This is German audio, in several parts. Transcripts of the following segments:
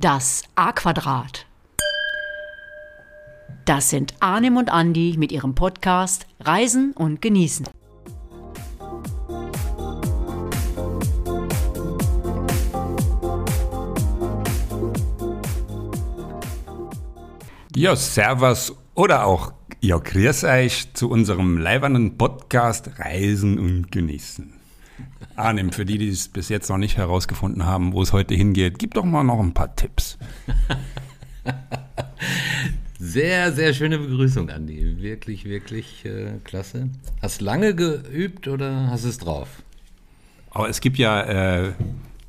Das A-Quadrat. Das sind Arnim und Andi mit ihrem Podcast Reisen und Genießen. Ja, Servus oder auch ja, grüß euch zu unserem leibernen Podcast Reisen und Genießen. Arnim, für die, die es bis jetzt noch nicht herausgefunden haben, wo es heute hingeht, gib doch mal noch ein paar Tipps. Sehr, sehr schöne Begrüßung, Andi. Wirklich, wirklich äh, klasse. Hast lange geübt oder hast es drauf? Aber es gibt ja äh,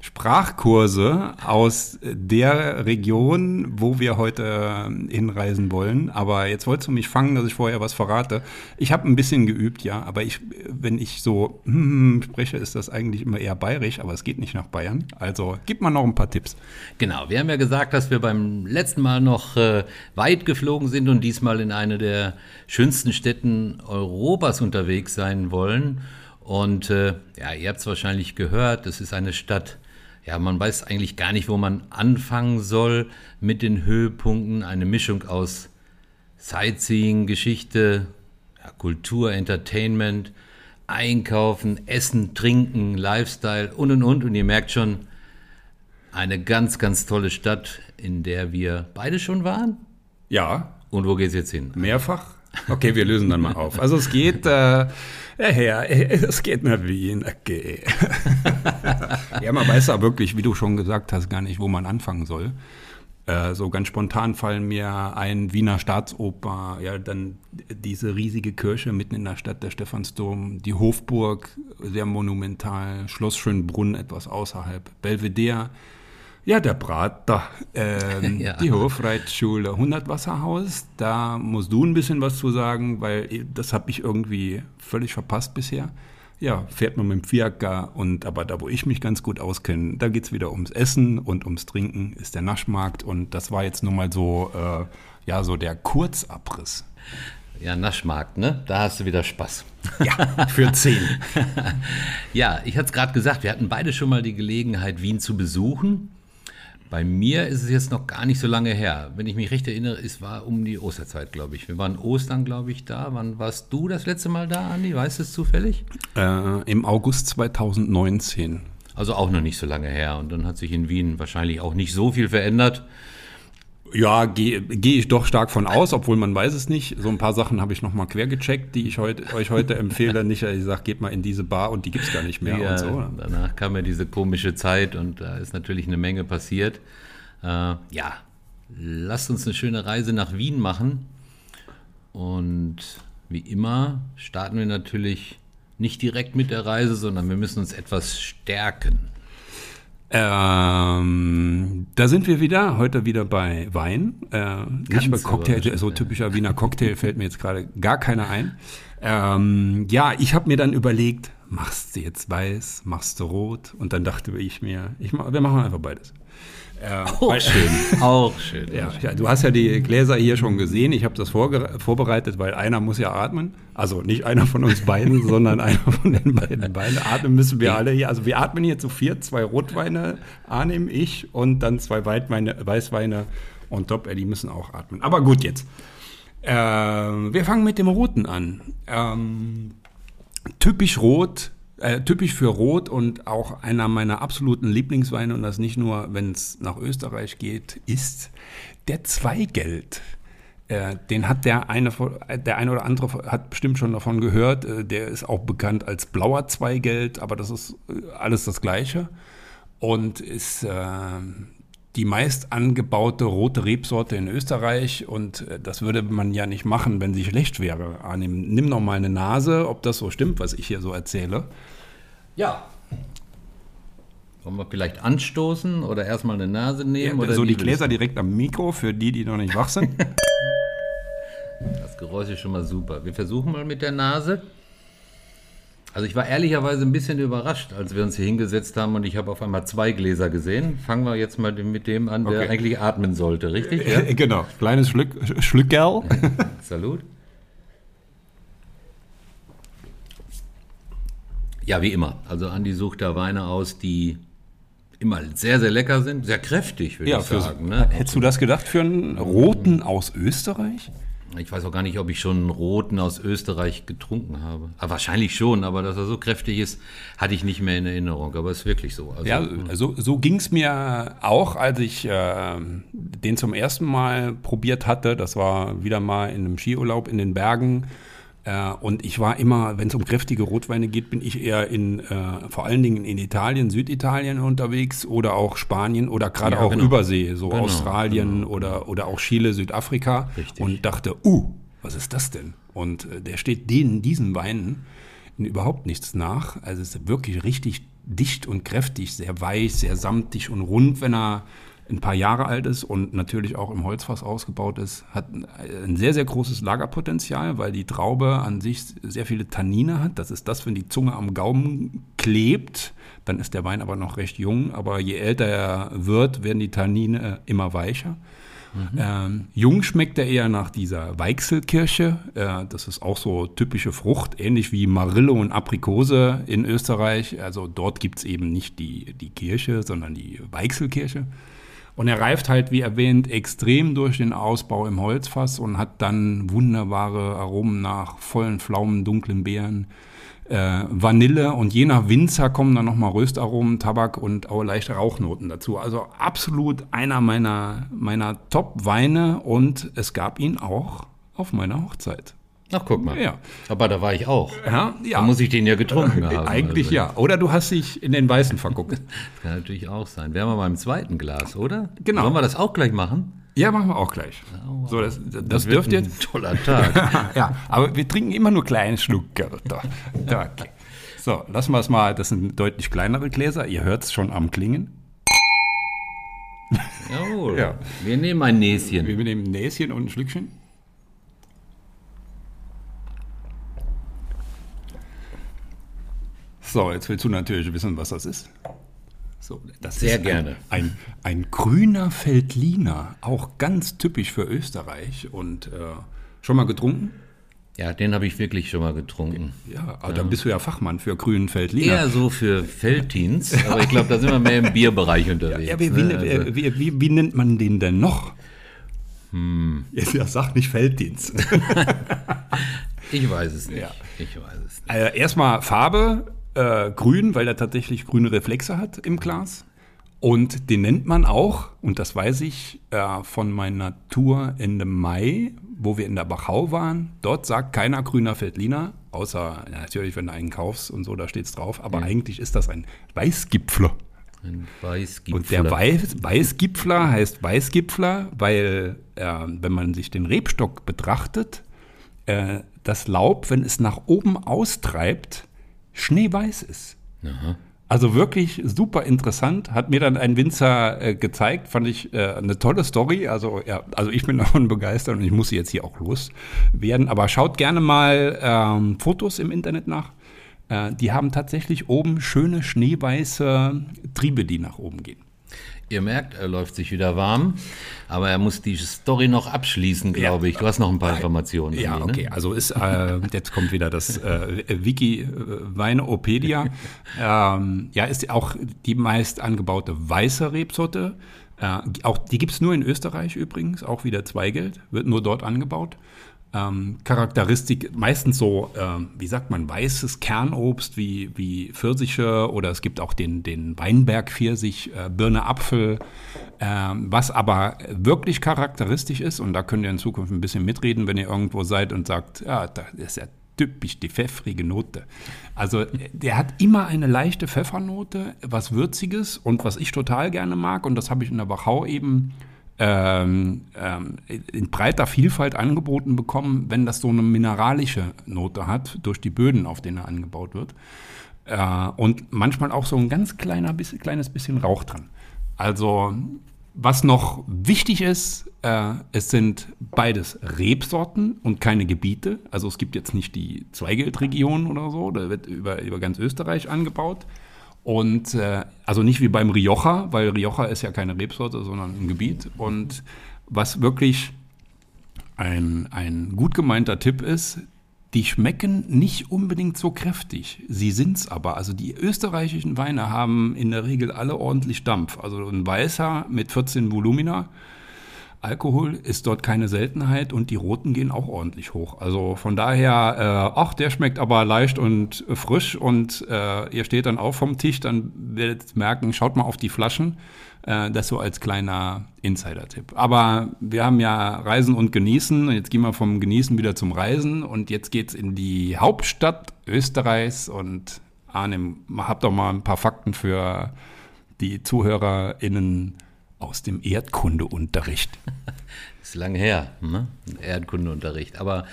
Sprachkurse aus der Region, wo wir heute äh, hinreisen wollen. Aber jetzt wolltest du mich fangen, dass ich vorher was verrate. Ich habe ein bisschen geübt, ja, aber ich, wenn ich so hm, spreche, ist das eigentlich immer eher bayerisch, aber es geht nicht nach Bayern. Also gib mal noch ein paar Tipps. Genau, wir haben ja gesagt, dass wir beim letzten Mal noch äh, weit geflogen sind und diesmal in eine der schönsten Städten Europas unterwegs sein wollen. Und äh, ja, ihr habt es wahrscheinlich gehört, es ist eine Stadt, ja, man weiß eigentlich gar nicht, wo man anfangen soll mit den Höhepunkten. Eine Mischung aus Sightseeing, Geschichte, ja, Kultur, Entertainment, Einkaufen, Essen, Trinken, Lifestyle und und und. Und ihr merkt schon, eine ganz, ganz tolle Stadt, in der wir beide schon waren. Ja. Und wo geht es jetzt hin? Mehrfach? Okay, wir lösen dann mal auf. Also es geht, äh, ja, es geht nach Wien, okay. ja, man weiß ja wirklich, wie du schon gesagt hast, gar nicht, wo man anfangen soll. Äh, so ganz spontan fallen mir ein Wiener Staatsoper, ja, dann diese riesige Kirche mitten in der Stadt, der Stephansdom, die Hofburg, sehr monumental, Schloss Schönbrunn etwas außerhalb, Belvedere, ja, der Prater, ähm, ja. die Hofreitschule, 100 Wasserhaus, da musst du ein bisschen was zu sagen, weil das habe ich irgendwie völlig verpasst bisher. Ja, fährt man mit dem Fiaker und aber da, wo ich mich ganz gut auskenne, da geht es wieder ums Essen und ums Trinken, ist der Naschmarkt und das war jetzt nur mal so, äh, ja, so der Kurzabriss. Ja, Naschmarkt, ne? Da hast du wieder Spaß. Ja, für zehn. ja, ich hatte es gerade gesagt, wir hatten beide schon mal die Gelegenheit, Wien zu besuchen. Bei mir ist es jetzt noch gar nicht so lange her. Wenn ich mich recht erinnere, es war um die Osterzeit, glaube ich. Wir waren Ostern, glaube ich, da. Wann warst du das letzte Mal da, Andi? Weißt du es zufällig? Äh, Im August 2019. Also auch noch nicht so lange her. Und dann hat sich in Wien wahrscheinlich auch nicht so viel verändert. Ja, gehe geh ich doch stark von aus, obwohl man weiß es nicht. So ein paar Sachen habe ich nochmal quer gecheckt, die ich heute, euch heute empfehle. Nicht, ich sage, geht mal in diese Bar und die gibt es gar nicht mehr ja, und so. Danach kam ja diese komische Zeit und da ist natürlich eine Menge passiert. Äh, ja, lasst uns eine schöne Reise nach Wien machen. Und wie immer starten wir natürlich nicht direkt mit der Reise, sondern wir müssen uns etwas stärken. Ähm, da sind wir wieder, heute wieder bei Wein. Äh, nicht bei Cocktail, so typischer Wiener Cocktail fällt mir jetzt gerade gar keiner ein. Ähm, ja, ich habe mir dann überlegt, machst du jetzt weiß, machst du rot? Und dann dachte ich mir, ich, wir machen einfach beides. Äh, auch weil, schön, auch schön. Ja, ja, du hast ja die Gläser hier schon gesehen. Ich habe das vorbereitet, weil einer muss ja atmen. Also nicht einer von uns beiden, sondern einer von den beiden beiden. Atmen müssen wir alle hier. Also wir atmen hier zu vier, zwei Rotweine, Arnim, ich und dann zwei Weitweine, Weißweine und Top, die müssen auch atmen. Aber gut jetzt. Äh, wir fangen mit dem Roten an. Ähm, typisch rot äh, typisch für Rot und auch einer meiner absoluten Lieblingsweine, und das nicht nur, wenn es nach Österreich geht, ist der Zweigeld. Äh, den hat der eine, der eine oder andere hat bestimmt schon davon gehört. Äh, der ist auch bekannt als blauer Zweigeld, aber das ist äh, alles das Gleiche und ist äh, die meist angebaute rote Rebsorte in Österreich und äh, das würde man ja nicht machen, wenn sie schlecht wäre. Arnim, nimm noch mal eine Nase, ob das so stimmt, was ich hier so erzähle. Ja. Wollen wir vielleicht anstoßen oder erstmal eine Nase nehmen? Ja, oder so die Gläser direkt am Mikro für die, die noch nicht wach sind. das Geräusch ist schon mal super. Wir versuchen mal mit der Nase. Also ich war ehrlicherweise ein bisschen überrascht, als wir uns hier hingesetzt haben und ich habe auf einmal zwei Gläser gesehen. Fangen wir jetzt mal mit dem an, der okay. eigentlich atmen sollte, richtig? Ja? genau, kleines Schlück, Schlückerl. Salut. Ja, wie immer. Also Andi sucht da Weine aus, die immer sehr, sehr lecker sind, sehr kräftig, würde Ja, ich sagen. Ne? hättest du das gedacht für einen roten aus Österreich? Ich weiß auch gar nicht, ob ich schon einen roten aus Österreich getrunken habe. Aber wahrscheinlich schon, aber dass er so kräftig ist, hatte ich nicht mehr in Erinnerung. Aber ist wirklich so. Also, Ja, so, so ging es mir auch, als ich äh, den zum ersten Mal probiert hatte. Das war wieder mal in einem Skiurlaub in den Bergen. Äh, und ich war immer, wenn es um kräftige Rotweine geht, bin ich eher in, äh, vor allen Dingen in Italien, Süditalien unterwegs oder auch Spanien oder gerade Ja, auch genau. Übersee, so Genau, Australien Oder, oder auch Chile, Südafrika. Richtig. Und dachte, uh, was ist das denn? Und äh, der steht denen, diesen Weinen, in überhaupt nichts nach. Also es ist wirklich richtig dicht und kräftig, sehr weich, sehr samtig und rund, wenn er ein paar Jahre alt ist und natürlich auch im Holzfass ausgebaut ist, hat ein- sehr, sehr großes Lagerpotenzial, weil die Traube an sich sehr viele Tannine hat. Das ist das, wenn die Zunge am Gaumen klebt, dann ist der Wein aber noch recht jung. Aber je älter er wird, werden die Tannine immer weicher. Ähm, jung schmeckt er eher nach dieser Weichselkirsche. Äh, das ist auch so typische Frucht, ähnlich wie Marille und Aprikose in Österreich. Also dort gibt es eben nicht die, die Kirsche, sondern die Weichselkirsche. Und er reift halt, wie erwähnt, extrem durch den Ausbau im Holzfass und hat dann wunderbare Aromen nach vollen Pflaumen, dunklen Beeren, äh, Vanille und je nach Winzer kommen dann nochmal Röstaromen, Tabak und auch leichte Rauchnoten dazu. Also absolut einer meiner, meiner Top-Weine und es gab ihn auch auf meiner Hochzeit. Ach, guck mal. Ja. Aber da war ich auch. Ja, ja. Da muss ich den ja getrunken haben. Eigentlich also. ja. Oder du hast dich in den Weißen verguckt. Das kann natürlich auch sein. Wären wir beim zweiten Glas, oder? Genau. Sollen wir das auch gleich machen? ja, machen wir auch gleich. So, das, das wird dürft ihr ein toller Tag. ja, aber wir trinken immer nur kleine Schlucke. Da, da, okay. So, lassen wir es mal. Das sind deutlich kleinere Gläser. Ihr hört es schon am Klingen. Jawohl. Ja. Wir nehmen ein Näschen. Wir nehmen ein Näschen und ein Schlückchen. So, jetzt willst du natürlich wissen, was das ist. So, das Sehr ist gerne. Ein, ein, ein grüner Feldliner, auch ganz typisch für Österreich und äh, schon mal getrunken? Ja, den habe ich wirklich schon mal getrunken. Ja, aber dann bist du ja Fachmann für grünen Feldliner. Eher so für Feldteens, aber ich glaube, da sind wir mehr im Bierbereich unterwegs. Ja, wie, wie, ne? Also, wie, wie, wie nennt man den denn noch? Hm. Jetzt ja, sag nicht Felddienst. ich weiß es nicht. Ja. Ich weiß es nicht. äh, erstmal Farbe, äh, grün, weil er tatsächlich grüne Reflexe hat im Glas. Und den nennt man auch, und das weiß ich äh, von meiner Tour Ende Mai, wo wir in der Bachau waren. Dort sagt keiner grüner Feldliner, außer ja, natürlich, wenn du einen kaufst und so, da steht's drauf. Aber eigentlich ist das ein Weißgipfler. Ein Weißgipfel. Und der Weiß, Weißgipfler heißt Weißgipfler, weil, äh, wenn man sich den Rebstock betrachtet, äh, das Laub, wenn es nach oben austreibt, schneeweiß ist. Also wirklich super interessant. Hat mir dann ein Winzer äh, gezeigt, fand ich äh, eine tolle Story. Also, ja, also ich bin davon begeistert und ich muss sie jetzt hier auch loswerden. Aber schaut gerne mal ähm, Fotos im Internet nach. Äh, die haben tatsächlich oben schöne schneeweiße Triebe, die nach oben gehen. Ihr merkt, er läuft sich wieder warm, aber er muss die Story noch abschließen, glaube ich. Du hast noch ein paar Informationen. Ja, irgendwie, okay. Ne? Also ist, äh, jetzt kommt wieder das äh, Wiki äh, Weineopedia. ähm, ja, ist auch die meist angebaute weiße Rebsorte. Äh, auch die gibt es nur in Österreich übrigens, auch wieder Zweigeld, wird nur dort angebaut. Ähm, Charakteristik meistens so, ähm, wie sagt man, weißes Kernobst wie, wie Pfirsiche oder es gibt auch den, den Weinberg-Pfirsich, äh, Birne, Apfel. Ähm, was aber wirklich charakteristisch ist, und da könnt ihr in Zukunft ein bisschen mitreden, wenn ihr irgendwo seid und sagt, ja, das ist ja typisch die pfeffrige Note. Also der hat immer eine leichte Pfeffernote, was Würziges und was ich total gerne mag, und das habe ich in der Wachau eben ähm, ähm, in breiter Vielfalt angeboten bekommen, wenn das so eine mineralische Note hat, durch die Böden, auf denen er angebaut wird. Äh, und manchmal auch so ein ganz kleiner, bisschen, kleines bisschen Rauch dran. Also, was noch wichtig ist, äh, es sind beides Rebsorten und keine Gebiete. Also es gibt jetzt nicht die Zweigeldregion oder so, da wird über, über ganz Österreich angebaut. Und äh, also nicht wie beim Rioja, weil Rioja ist ja keine Rebsorte, sondern ein Gebiet. Und was wirklich ein, ein gut gemeinter Tipp ist, Die schmecken nicht unbedingt so kräftig. Sie sind's aber. Also die österreichischen Weine haben in der Regel alle ordentlich Dampf. Also ein Weißer mit 14 Volumina. Alkohol ist dort keine Seltenheit und die roten gehen auch ordentlich hoch. Also von daher, äh, ach, der schmeckt aber leicht und frisch und äh, ihr steht dann auch vom Tisch, dann werdet merken, schaut mal auf die Flaschen. Äh, das so als kleiner Insider-Tipp. Aber wir haben ja Reisen und Genießen. Und jetzt gehen wir vom Genießen wieder zum Reisen. Und jetzt geht's in die Hauptstadt Österreichs. Und Arnim, habt doch mal ein paar Fakten für die ZuhörerInnen aus dem Erdkundeunterricht. ist lang her, ne? Erdkundeunterricht. Aber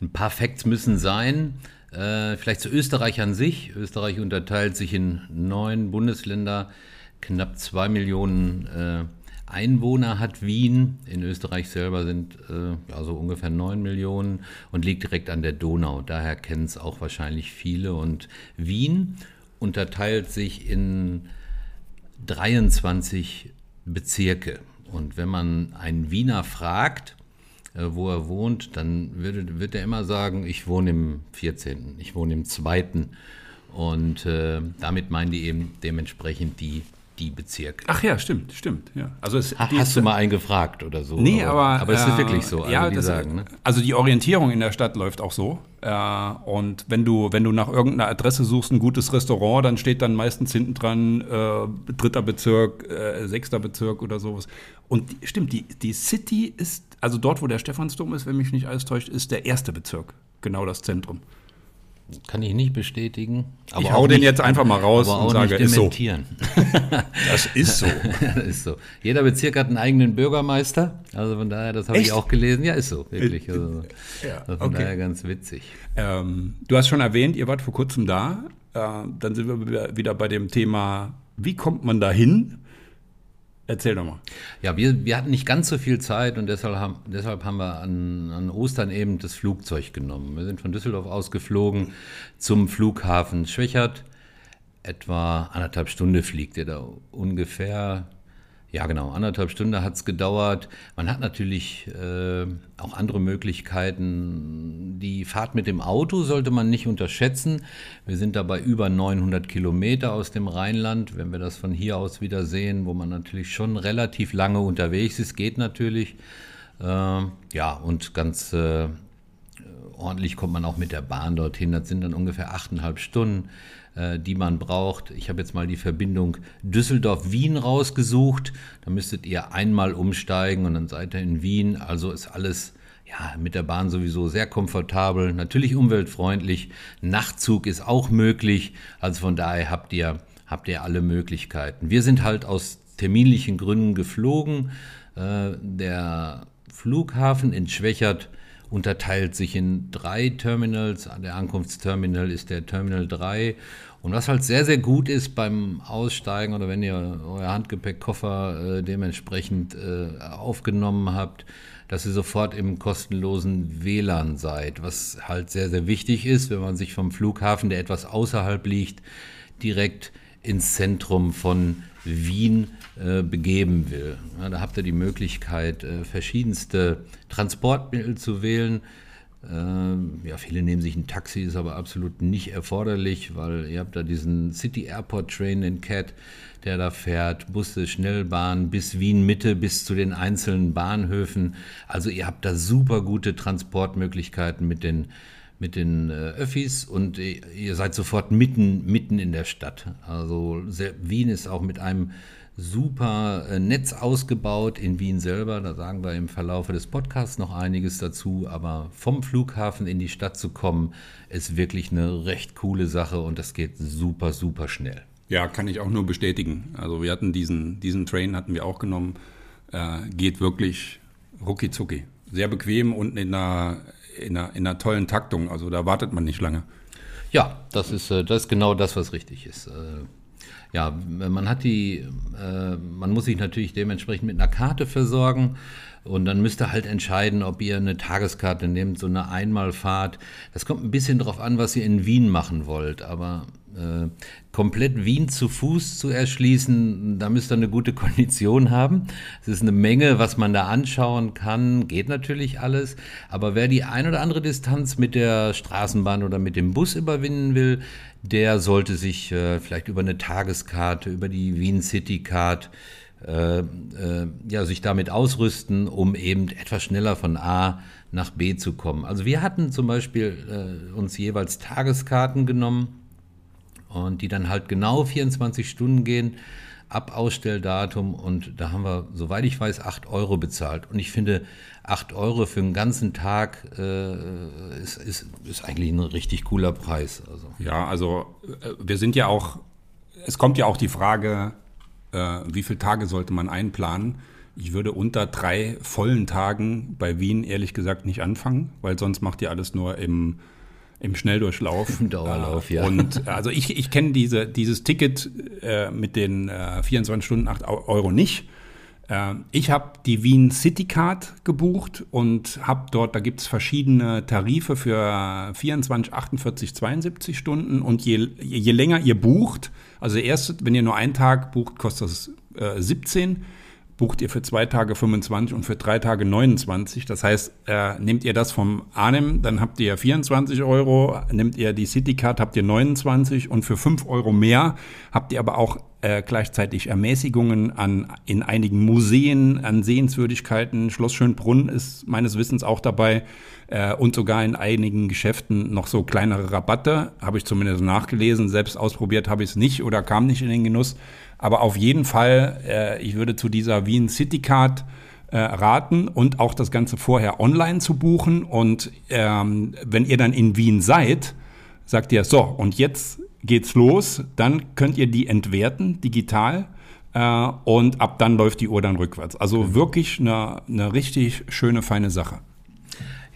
ein paar Facts müssen sein. Äh, vielleicht zu Österreich an sich. Österreich unterteilt sich in neun Bundesländer knapp zwei Millionen äh, Einwohner hat Wien. In Österreich selber sind äh, ja, so ungefähr neun Millionen und liegt direkt an der Donau. Daher kennen es auch wahrscheinlich viele. Und Wien unterteilt sich in 23 Bezirke. Und wenn man einen Wiener fragt, äh, wo er wohnt, dann wird, wird er immer sagen, ich wohne im 14., ich wohne im 2. Und äh, damit meinen die eben dementsprechend die die Bezirke. Ach ja, stimmt, stimmt. Ja. Also es, ha, hast du mal einen gefragt oder so? Nee, aber. Aber es ist äh, wirklich so. Also ja, das, sagen, ne? also die Orientierung in der Stadt läuft auch so. Äh, und wenn du, wenn du nach irgendeiner Adresse suchst, ein gutes Restaurant, dann steht dann meistens hinten dran äh, dritter Bezirk, äh, sechster Bezirk oder sowas. Und die, stimmt, die, die City ist, also dort, wo der Stephansdom ist, wenn mich nicht alles täuscht, ist der erste Bezirk. Genau das Zentrum. Kann ich nicht bestätigen. Aber ich hau den nicht, jetzt einfach mal raus und sage, ist so. das ist so. das ist so. Jeder Bezirk hat einen eigenen Bürgermeister. Also von daher, das habe ich auch gelesen. Ja, ist so, wirklich. Also, ja, von okay. daher ganz witzig. Ähm, du hast schon erwähnt, ihr wart vor kurzem da. Äh, dann sind wir wieder bei dem Thema, wie kommt man da hin? Erzähl doch mal. Ja, wir, wir hatten nicht ganz so viel Zeit und deshalb haben, deshalb haben wir an, an Ostern eben das Flugzeug genommen. Wir sind von Düsseldorf ausgeflogen zum Flughafen Schwächert. Etwa anderthalb Stunden fliegt er da ungefähr ja, genau. Anderthalb Stunden hat es gedauert. Man hat natürlich äh, auch andere Möglichkeiten. Die Fahrt mit dem Auto sollte man nicht unterschätzen. Wir sind dabei über 900 Kilometer aus dem Rheinland. Wenn wir das von hier aus wieder sehen, wo man natürlich schon relativ lange unterwegs ist, geht natürlich. Äh, ja, und ganz äh, ordentlich kommt man auch mit der Bahn dorthin. Das sind dann ungefähr achteinhalb Stunden. Äh, die man braucht. Ich habe jetzt mal die Verbindung Düsseldorf-Wien rausgesucht. Da müsstet ihr einmal umsteigen und dann seid ihr in Wien. Also ist alles ja, mit der Bahn sowieso sehr komfortabel, natürlich umweltfreundlich. Nachtzug ist auch möglich. Also von daher habt ihr, habt ihr alle Möglichkeiten. Wir sind halt aus terminlichen Gründen geflogen. Äh, der Flughafen in Schwächert unterteilt sich in drei Terminals. Der Ankunftsterminal ist der Terminal 3 und was halt sehr, sehr gut ist beim Aussteigen oder wenn ihr euer Handgepäckkoffer äh, dementsprechend äh, aufgenommen habt, dass ihr sofort im kostenlosen WLAN seid, was halt sehr, sehr wichtig ist, wenn man sich vom Flughafen, der etwas außerhalb liegt, direkt ins Zentrum von Wien äh, begeben will. Ja, da habt ihr die Möglichkeit, äh, verschiedenste Transportmittel zu wählen. Ähm, ja, viele nehmen sich ein Taxi, ist aber absolut nicht erforderlich, weil ihr habt da diesen City Airport Train in Cat, der da fährt, Busse, Schnellbahn bis Wien Mitte, bis zu den einzelnen Bahnhöfen. Also ihr habt da super gute Transportmöglichkeiten mit den mit den äh, Öffis und ihr seid sofort mitten mitten in der Stadt. Also Wien ist auch mit einem super äh, Netz ausgebaut in Wien selber. Da sagen wir im Verlaufe des Podcasts noch einiges dazu. Aber vom Flughafen in die Stadt zu kommen, ist wirklich eine recht coole Sache und das geht super, super schnell. Ja, kann ich auch nur bestätigen. Also wir hatten diesen, diesen Train hatten wir auch genommen. Äh, geht wirklich rucki zucki. Sehr bequem und in einer, in, einer, in einer tollen Taktung. Also da wartet man nicht lange. Ja, das ist, äh, das ist genau das, was richtig ist. Ja, man hat die, äh, man muss sich natürlich dementsprechend mit einer Karte versorgen und dann müsst ihr halt entscheiden, ob ihr eine Tageskarte nehmt, so eine Einmalfahrt. Das kommt ein bisschen drauf an, was ihr in Wien machen wollt, aber äh, komplett Wien zu Fuß zu erschließen, da müsst ihr eine gute Kondition haben. Es ist eine Menge, was man da anschauen kann, geht natürlich alles. Aber wer die ein oder andere Distanz mit der Straßenbahn oder mit dem Bus überwinden will, der sollte sich äh, vielleicht über eine Tageskarte, über die Wien City Card, äh, äh, ja, sich damit ausrüsten, um eben etwas schneller von A nach B zu kommen. Also wir hatten zum Beispiel äh, uns jeweils Tageskarten genommen und die dann halt genau 24 Stunden gehen ab Ausstelldatum und da haben wir, soweit ich weiß, 8 Euro bezahlt. Und ich finde, 8 Euro für einen ganzen Tag äh, ist, ist, ist eigentlich ein richtig cooler Preis. Also. Ja, also äh, wir sind ja auch, es kommt ja auch die Frage, äh, wie viele Tage sollte man einplanen? Ich würde unter drei vollen Tagen bei Wien ehrlich gesagt nicht anfangen, weil sonst macht ihr alles nur im, im Schnelldurchlauf. Im Dauerlauf, äh, ja. Und äh, also ich, ich kenne diese, dieses Ticket äh, mit den äh, 24 Stunden 8 Euro nicht. Äh, ich habe die Wien City Card gebucht und habe dort, da gibt es verschiedene Tarife für 24, 48, 72 Stunden. Und je, je länger ihr bucht, also erst, wenn ihr nur einen Tag bucht, kostet das äh, 17 bucht ihr für zwei Tage 25 und für drei Tage 29. Das heißt, äh, nehmt ihr das vom Arnim, dann habt ihr 24 Euro, nehmt ihr die Citycard, habt ihr 29 und für 5 Euro mehr habt ihr aber auch äh, gleichzeitig Ermäßigungen an, in einigen Museen, an Sehenswürdigkeiten. Schloss Schönbrunn ist meines Wissens auch dabei äh, und sogar in einigen Geschäften noch so kleinere Rabatte, habe ich zumindest nachgelesen. Selbst ausprobiert habe ich es nicht oder kam nicht in den Genuss. Aber auf jeden Fall, äh, ich würde zu dieser Wien City Card äh, raten und auch das Ganze vorher online zu buchen. Und ähm, wenn ihr dann in Wien seid, sagt ihr, so, und jetzt geht's los, dann könnt ihr die entwerten digital. Äh, und ab dann läuft die Uhr dann rückwärts. Also wirklich eine, eine richtig schöne, feine Sache.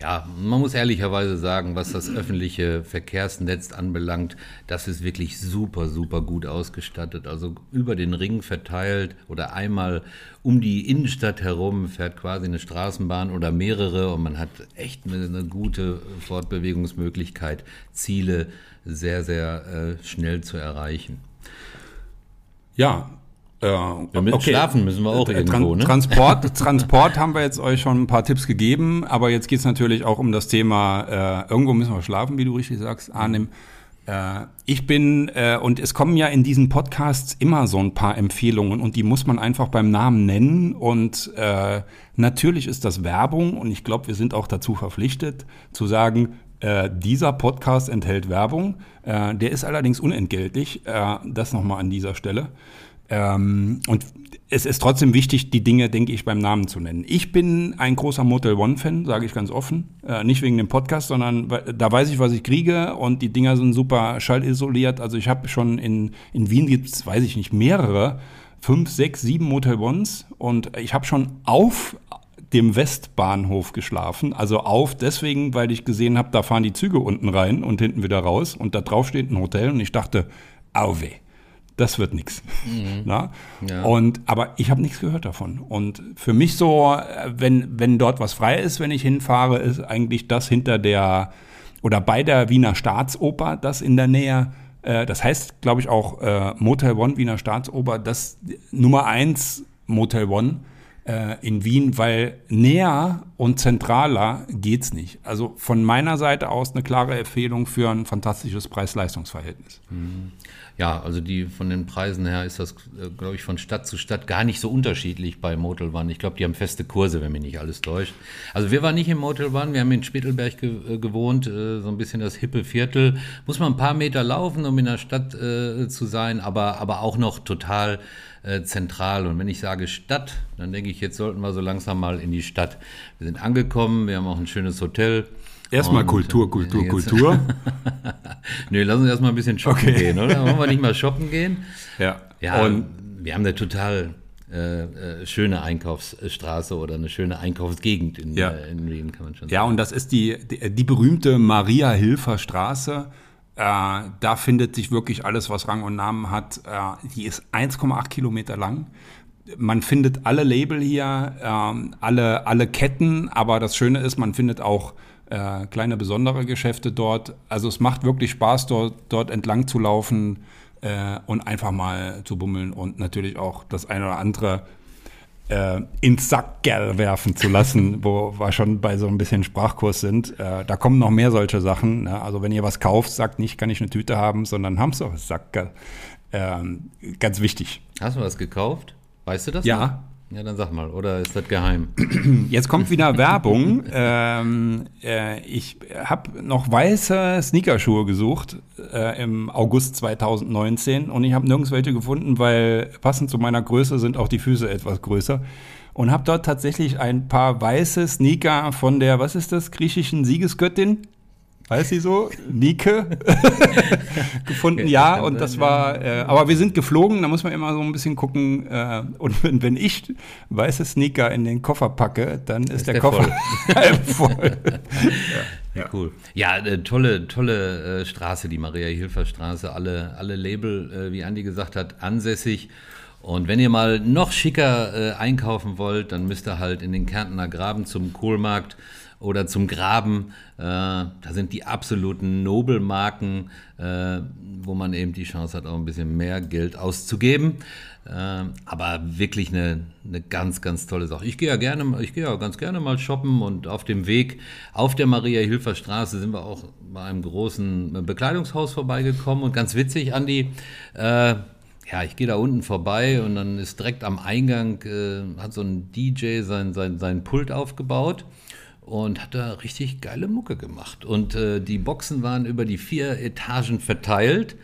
Ja, man muss ehrlicherweise sagen, was das öffentliche Verkehrsnetz anbelangt, das ist wirklich super, super gut ausgestattet. Also über den Ring verteilt oder einmal um die Innenstadt herum fährt quasi eine Straßenbahn oder mehrere und man hat echt eine, gute Fortbewegungsmöglichkeit, Ziele sehr, sehr äh, schnell zu erreichen. Ja, ja, mit okay. Schlafen müssen wir auch äh, irgendwo, Tran ne? Transport, Transport haben wir jetzt euch schon ein paar Tipps gegeben, aber jetzt geht es natürlich auch um das Thema, äh, irgendwo müssen wir schlafen, wie du richtig sagst, Arnim. Äh, ich bin, äh, und es kommen ja in diesen Podcasts immer so ein paar Empfehlungen und die muss man einfach beim Namen nennen und äh, natürlich ist das Werbung und ich glaube, wir sind auch dazu verpflichtet zu sagen, äh, dieser Podcast enthält Werbung. Äh, der ist allerdings unentgeltlich. Äh, das nochmal an dieser Stelle. Ähm, und es ist trotzdem wichtig, die Dinge, denke ich, beim Namen zu nennen. Ich bin ein großer Motel One-Fan, sage ich ganz offen. Äh, nicht wegen dem Podcast, sondern da weiß ich, was ich kriege und die Dinger sind super schallisoliert. Also ich habe schon in, in Wien gibt es, weiß ich nicht, mehrere, fünf, sechs, sieben Motel Ones und ich habe schon auf dem Westbahnhof geschlafen. Also auf deswegen, weil ich gesehen habe, da fahren die Züge unten rein und hinten wieder raus und da drauf steht ein Hotel und ich dachte, auwe das wird nichts. Mhm. Ja. Und aber ich habe nichts gehört davon. Und für mich so, wenn wenn dort was frei ist, wenn ich hinfahre, ist eigentlich das hinter der oder bei der Wiener Staatsoper, das in der Nähe. Äh, das heißt, glaube ich auch äh, Motel One Wiener Staatsoper, das Nummer eins Motel One äh, in Wien, weil näher und zentraler geht's nicht. Also von meiner Seite aus eine klare Empfehlung für ein fantastisches Preis-Leistungs-Verhältnis. Mhm. Ja, also die von den Preisen her ist das, äh, glaube ich, von Stadt zu Stadt gar nicht so unterschiedlich bei Motel One. Ich glaube, die haben feste Kurse, wenn mich nicht alles täuscht. Also wir waren nicht im Motel One, wir haben in Spittelberg ge äh, gewohnt, äh, so ein bisschen das hippe Viertel. Muss man ein paar Meter laufen, um in der Stadt äh, zu sein, aber, aber auch noch total äh, zentral. Und wenn ich sage Stadt, dann denke ich, jetzt sollten wir so langsam mal in die Stadt. Wir sind angekommen, wir haben auch ein schönes Hotel. Erstmal Kultur, Kultur, Kultur. Nö, lass uns erstmal ein bisschen shoppen okay. gehen, oder? Wollen wir nicht mal shoppen gehen? Ja. Ja, und wir haben eine total äh, äh, schöne Einkaufsstraße oder eine schöne Einkaufsgegend in, ja. äh, in Wien, kann man schon sagen. Ja, und das ist die, die, die berühmte Maria-Hilfer Straße. Äh, da findet sich wirklich alles, was Rang und Namen hat. Äh, die ist 1,8 Kilometer lang. Man findet alle Label hier, ähm, alle, alle Ketten, aber das Schöne ist, man findet auch äh, kleine besondere Geschäfte dort. Also es macht wirklich Spaß, dort, dort entlang zu laufen äh, und einfach mal zu bummeln und natürlich auch das eine oder andere äh, ins Sackgel werfen zu lassen, wo wir schon bei so ein bisschen Sprachkurs sind. Äh, da kommen noch mehr solche Sachen. Ne? Also wenn ihr was kauft, sagt nicht, kann ich eine Tüte haben, sondern haben so Sackgel. Ähm, ganz wichtig. Hast du was gekauft? Weißt du das? Ja. Noch? Ja, dann sag mal, oder ist das geheim? Jetzt kommt wieder Werbung. ähm, äh, ich habe noch weiße Sneakerschuhe gesucht äh, im August 2019 und ich habe nirgends welche gefunden, weil passend zu meiner Größe sind auch die Füße etwas größer. Und habe dort tatsächlich ein paar weiße Sneaker von der, was ist das, griechischen Siegesgöttin? Weiß sie so? Nike gefunden, ja. Und das war, äh, aber wir sind geflogen, da muss man immer so ein bisschen gucken. Äh, und wenn, wenn, ich weiße Sneaker in den Koffer packe, dann ist, ist der, der, Koffer voll. halb voll. ja, cool. Ja, äh, tolle, tolle äh, Straße, die Maria-Hilfer-Straße. Alle, alle Label, äh, wie Andi gesagt hat, ansässig. Und wenn ihr mal noch schicker äh, einkaufen wollt, dann müsst ihr halt in den Kärntner Graben zum Kohlmarkt oder zum Graben. Äh, da sind die absoluten Nobelmarken, äh, wo man eben die Chance hat, auch ein bisschen mehr Geld auszugeben. Äh, aber wirklich eine, eine ganz, ganz tolle Sache. Ich gehe ja gerne, ich gehe ja ganz gerne mal shoppen und auf dem Weg auf der Maria-Hilfer Straße sind wir auch bei einem großen Bekleidungshaus vorbeigekommen und ganz witzig, Andi, äh, ja, ich gehe da unten vorbei und dann ist direkt am Eingang, äh, hat so ein DJ sein, sein, sein Pult aufgebaut und hat da richtig geile Mucke gemacht. Und äh, die Boxen waren über die vier Etagen verteilt.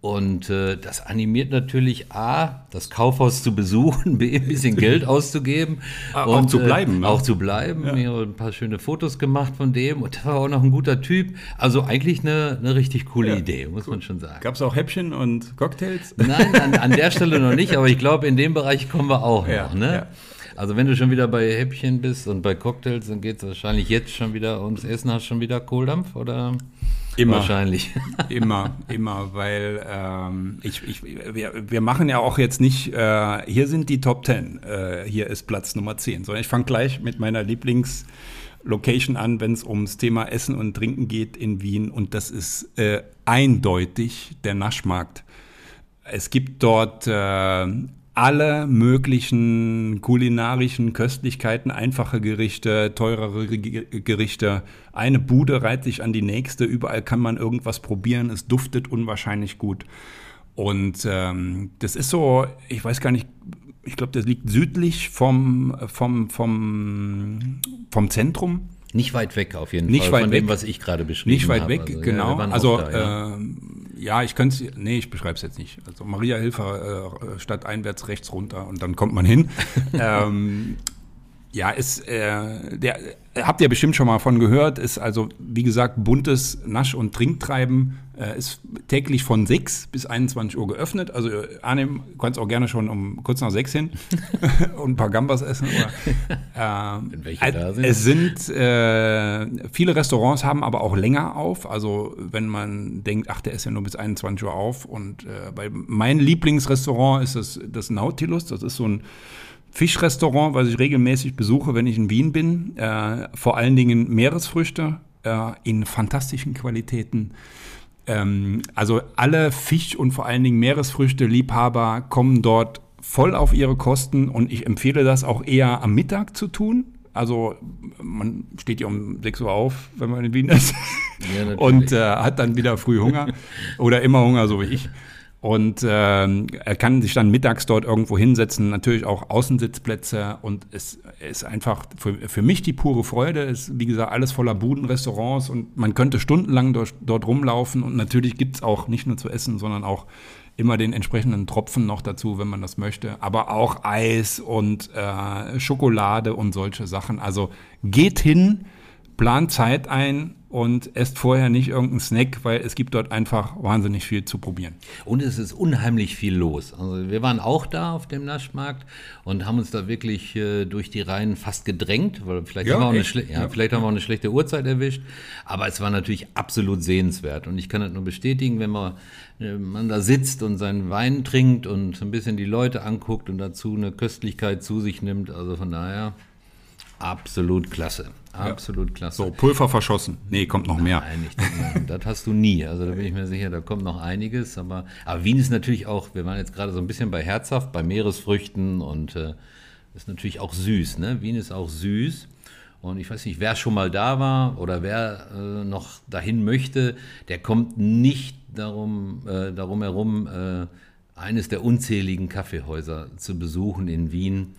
Und äh, das animiert natürlich A, das Kaufhaus zu besuchen, B, ein bisschen Geld auszugeben. Ah, und, auch zu bleiben. Äh, ne? Auch zu bleiben. Ja. Mir ein paar schöne Fotos gemacht von dem. Und der war auch noch ein guter Typ. Also eigentlich eine, eine richtig coole ja, Idee, muss cool. man schon sagen. Gab es auch Häppchen und Cocktails? Nein, an, an der Stelle noch nicht. Aber ich glaube, in dem Bereich kommen wir auch ja, noch. Ne? Also wenn du schon wieder bei Häppchen bist und bei Cocktails, dann geht es wahrscheinlich jetzt schon wieder ums Essen. Hast du schon wieder Kohldampf oder? Immer. Wahrscheinlich. Immer, immer, weil ähm, ich, ich, wir, wir machen ja auch jetzt nicht, äh, hier sind die Top Ten, äh, hier ist Platz Nummer 10, sondern ich fange gleich mit meiner Lieblingslocation an, wenn es ums Thema Essen und Trinken geht in Wien und das ist äh, eindeutig der Naschmarkt. Es gibt dort äh, alle möglichen kulinarischen Köstlichkeiten, einfache Gerichte, teurere Gerichte. Eine Bude reiht sich an die nächste. Überall kann man irgendwas probieren. Es duftet unwahrscheinlich gut. Und ähm, das ist so, ich weiß gar nicht, ich glaube, das liegt südlich vom, vom, vom, vom Zentrum. Nicht weit weg auf jeden nicht Fall weit von weg. dem, was ich gerade beschrieben habe. Nicht weit habe. weg, also, genau. Ja, also da, ja. Äh, ja, ich könnte es, nee, ich beschreibe es jetzt nicht. Also Maria Hilfer äh, statt einwärts rechts runter und dann kommt man hin. ähm, ja, ist, äh, der, habt ihr bestimmt schon mal von gehört, ist also, wie gesagt, buntes Nasch- und Trinktreiben, ist täglich von 6 bis 21 Uhr geöffnet. Also, äh, annehmen, kannst auch gerne schon um kurz nach 6 hin und ein paar Gambas essen. Oder, äh, Wenn welche da sind. Es sind, äh, viele Restaurants haben aber auch länger auf. Also, wenn man denkt, ach, der ist ja nur bis 21 Uhr auf. Und äh, bei mein Lieblingsrestaurant ist das, das Nautilus. Das ist so ein Fischrestaurant, was ich regelmäßig besuche, wenn ich in Wien bin. Äh, vor allen Dingen Meeresfrüchte äh, in fantastischen Qualitäten. Ähm, also alle Fisch- und vor allen Dingen Meeresfrüchte-Liebhaber kommen dort voll auf ihre Kosten und ich empfehle das auch eher am Mittag zu tun. Also man steht ja um 6 Uhr auf, wenn man in Wien ist Ja, und äh, hat dann wieder früh Hunger oder immer Hunger, so wie ich. Und ähm, er kann sich dann mittags dort irgendwo hinsetzen, natürlich auch Außensitzplätze und es ist einfach für, für mich die pure Freude. Es ist, wie gesagt, alles voller Buden, Restaurants und man könnte stundenlang dort, dort rumlaufen und natürlich gibt's auch nicht nur zu essen, sondern auch immer den entsprechenden Tropfen noch dazu, wenn man das möchte. Aber auch Eis und äh, Schokolade und solche Sachen. Also geht hin, plant Zeit ein und esst vorher nicht irgendeinen Snack, weil es gibt dort einfach wahnsinnig viel zu probieren. Und es ist unheimlich viel los. Also wir waren auch da auf dem Naschmarkt und haben uns da wirklich äh, durch die Reihen fast gedrängt, weil vielleicht, Ja, haben wir auch eine, echt? ja, Ja. vielleicht haben wir auch eine schlechte Uhrzeit erwischt. Aber es war natürlich absolut sehenswert. Und ich kann das nur bestätigen, wenn man, äh, man da sitzt und seinen Wein trinkt und so ein bisschen die Leute anguckt und dazu eine Köstlichkeit zu sich nimmt. Also von daher absolut klasse. Absolut klasse. So, Pulver verschossen. Nee, kommt noch mehr. Nein, denke das hast du nie. Also da bin ich mir sicher, da kommt noch einiges. Aber, aber Wien ist natürlich auch, wir waren jetzt gerade so ein bisschen bei herzhaft, bei Meeresfrüchten und äh, ist natürlich auch süß. Ne? Wien ist auch süß. Und ich weiß nicht, wer schon mal da war oder wer äh, noch dahin möchte, der kommt nicht darum, äh, darum herum, äh, eines der unzähligen Kaffeehäuser zu besuchen in Wien.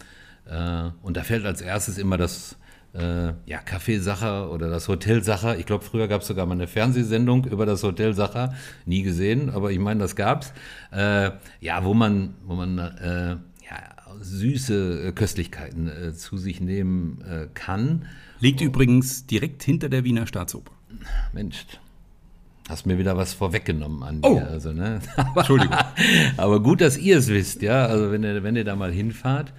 Äh, und da fällt als erstes immer das äh, ja, Café Sacher oder das Hotel Sacher. Ich glaube, früher gab es sogar mal eine Fernsehsendung über das Hotel Sacher. Nie gesehen, aber ich meine, das gab's. Äh, ja, wo man, wo man äh, ja, süße Köstlichkeiten äh, zu sich nehmen äh, kann. Liegt übrigens direkt hinter der Wiener Staatsoper. Mensch, hast mir wieder was vorweggenommen an dir. Oh. Also, ne? Entschuldigung. Aber gut, dass ihr es wisst, ja. Also wenn ihr, wenn ihr da mal hinfahrt.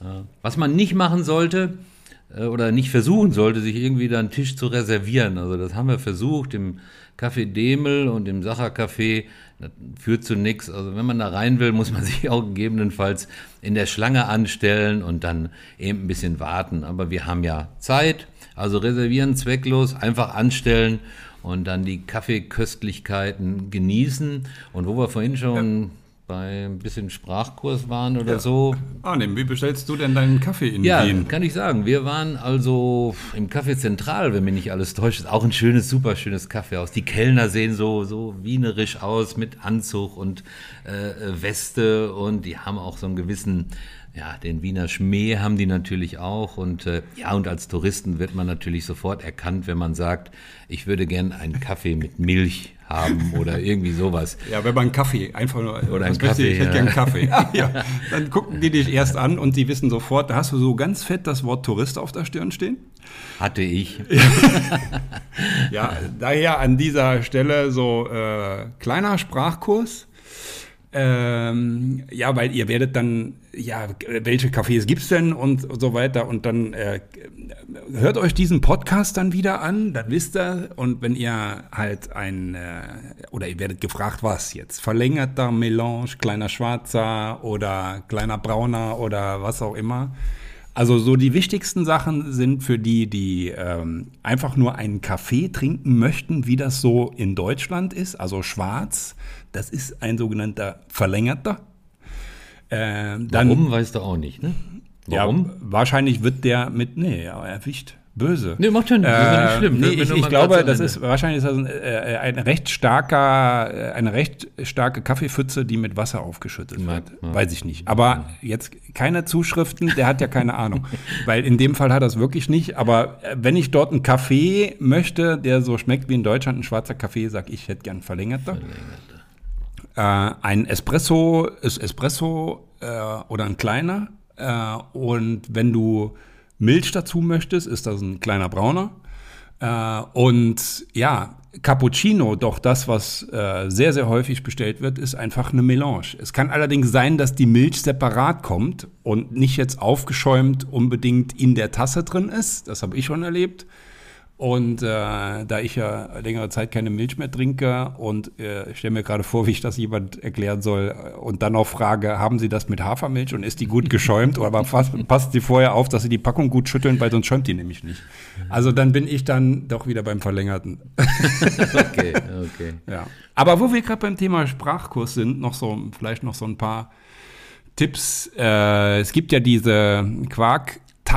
Äh, Was man nicht machen sollte äh, oder nicht versuchen sollte, sich irgendwie da einen Tisch zu reservieren. Also das haben wir versucht im Café Demel und im Sacher Café. Das führt zu nichts. Also wenn man da rein will, muss man sich auch gegebenenfalls in der Schlange anstellen und dann eben ein bisschen warten. Aber wir haben ja Zeit. Also reservieren zwecklos, einfach anstellen und dann die Kaffeeköstlichkeiten genießen. Und wo wir vorhin schon bei ein bisschen Sprachkurs waren oder so, Arnim, wie bestellst du denn deinen Kaffee in ja, Wien? kann ich sagen. Wir waren also im Café Zentral, wenn mich nicht alles täuscht. Ist auch ein schönes, super schönes Kaffeehaus. Die Kellner sehen so, so wienerisch aus mit Anzug und äh, Weste und die haben auch so einen gewissen, ja, den Wiener Schmäh haben die natürlich auch. Und äh, ja, und als Touristen wird man natürlich sofort erkannt, wenn man sagt, ich würde gern einen Kaffee mit Milch haben oder irgendwie sowas. Ja, wenn man Kaffee, einfach nur. Oder was ein möchte ich? Kaffee, Ich hätte ja. gern Kaffee. Ah, ja. Dann gucken die dich erst an und die wissen sofort, da hast du so ganz fett das Wort Tourist auf der Stirn stehen. Hatte ich. Ja, daher an dieser Stelle so äh, kleiner Sprachkurs. Ähm, ja, weil ihr werdet dann, ja, welche Cafés gibt's denn und so weiter. Und dann äh, hört euch diesen Podcast dann wieder an, dann wisst ihr. Und wenn ihr halt ein, äh, oder ihr werdet gefragt, was jetzt, verlängerter Melange, kleiner Schwarzer oder kleiner Brauner oder was auch immer, also so die wichtigsten Sachen sind für die, die ähm, einfach nur einen Kaffee trinken möchten, wie das so in Deutschland ist, also schwarz. Das ist ein sogenannter verlängerter. Ähm, dann, Warum, weißt du auch nicht, ne? Warum? Ja, wahrscheinlich wird der mit, nee, ja, erwischt. Böse. Nee, macht ja nichts, das ist ja nicht schlimm. Nee, Wenn ich, ich glaube, das Ende- ist wahrscheinlich ist das ein, äh, ein recht starker, äh, eine recht starke Kaffeepfütze, die mit Wasser aufgeschüttet Mag- wird. mag- Weiß ich nicht. Aber jetzt keine Zuschriften, der hat ja keine Ahnung. Weil in dem Fall hat er es wirklich nicht. Aber äh, wenn ich dort einen Kaffee möchte, der so schmeckt wie in Deutschland, ein schwarzer Kaffee, sag ich, ich hätte gern verlängerter. Äh, ein Espresso ist Espresso äh, oder ein kleiner. Äh, und wenn du Milch dazu möchtest, ist das ein kleiner brauner. Äh, und ja, Cappuccino, doch das, was äh, sehr, sehr häufig bestellt wird, ist einfach eine Melange. Es kann allerdings sein, dass die Milch separat kommt und nicht jetzt aufgeschäumt unbedingt in der Tasse drin ist. Das habe ich schon erlebt. Und äh, da ich ja längere Zeit keine Milch mehr trinke und äh, ich stelle mir gerade vor, wie ich das jemand erklären soll äh, und dann auch frage, haben Sie das mit Hafermilch und ist die gut geschäumt? Aber fast, passt Sie vorher auf, dass Sie die Packung gut schütteln, weil sonst schäumt die nämlich nicht. Also dann bin ich dann doch wieder beim Verlängerten. Okay, okay. Ja. Aber wo wir gerade beim Thema Sprachkurs sind, noch so, vielleicht noch so ein paar Tipps. Äh, es gibt ja diese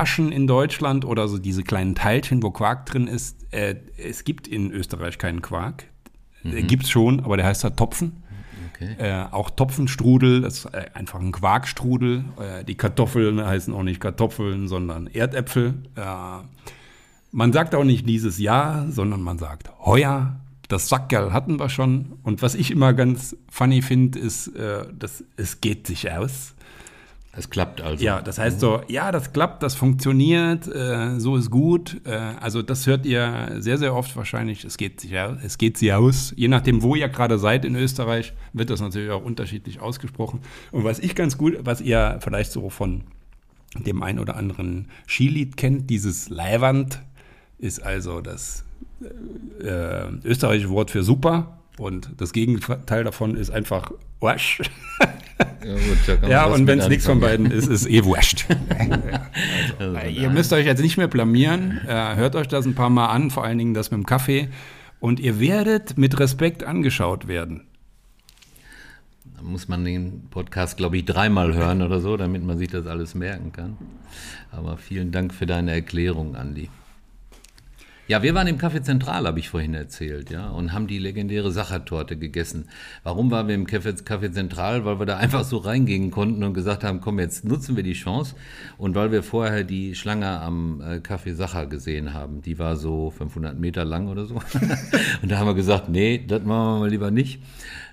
Quarktaschen in Deutschland oder so diese kleinen Teilchen, wo Quark drin ist. Äh, es gibt in Österreich keinen Quark. Mhm. Gibt es schon, aber der heißt halt Topfen. okay. Äh, auch Topfenstrudel, das ist äh, einfach ein Quarkstrudel. Äh, die Kartoffeln heißen auch nicht Kartoffeln, sondern Erdäpfel. Äh, man sagt auch nicht dieses Jahr, sondern man sagt heuer. Das Sackerl hatten wir schon. Und was ich immer ganz funny finde, ist, äh, dass es geht sich aus. Es klappt also. Ja, das heißt so, ja, das klappt, das funktioniert, äh, so ist gut. Äh, also das hört ihr sehr, sehr oft wahrscheinlich, es geht sich aus, es geht sie aus. Je nachdem, wo ihr gerade seid in Österreich, wird das natürlich auch unterschiedlich ausgesprochen. Und was ich ganz gut, was ihr vielleicht so von dem ein oder anderen Skilied kennt, dieses Leiwand, ist also das äh, österreichische Wort für super. Und das Gegenteil davon ist einfach Wasch. Ja, gut, ja und wenn es nichts von beiden ist, ist eh wurscht. also, also, ihr müsst euch jetzt nicht mehr blamieren. Äh, hört euch das ein paar Mal an, vor allen Dingen das mit dem Kaffee. Und ihr werdet mit Respekt angeschaut werden. Da muss man den Podcast, glaube ich, dreimal hören oder so, damit man sich das alles merken kann. Aber vielen Dank für deine Erklärung, Andi. Ja, wir waren im Café Zentral, habe ich vorhin erzählt, ja, und haben die legendäre Sachertorte gegessen. Warum waren wir im Café, Zentral? Weil wir da einfach so reingehen konnten und gesagt haben, komm, jetzt nutzen wir die Chance. Und weil wir vorher die Schlange am äh, Café Sacher gesehen haben, die war so 500 Meter lang oder so. und da haben wir gesagt, nee, das machen wir mal lieber nicht.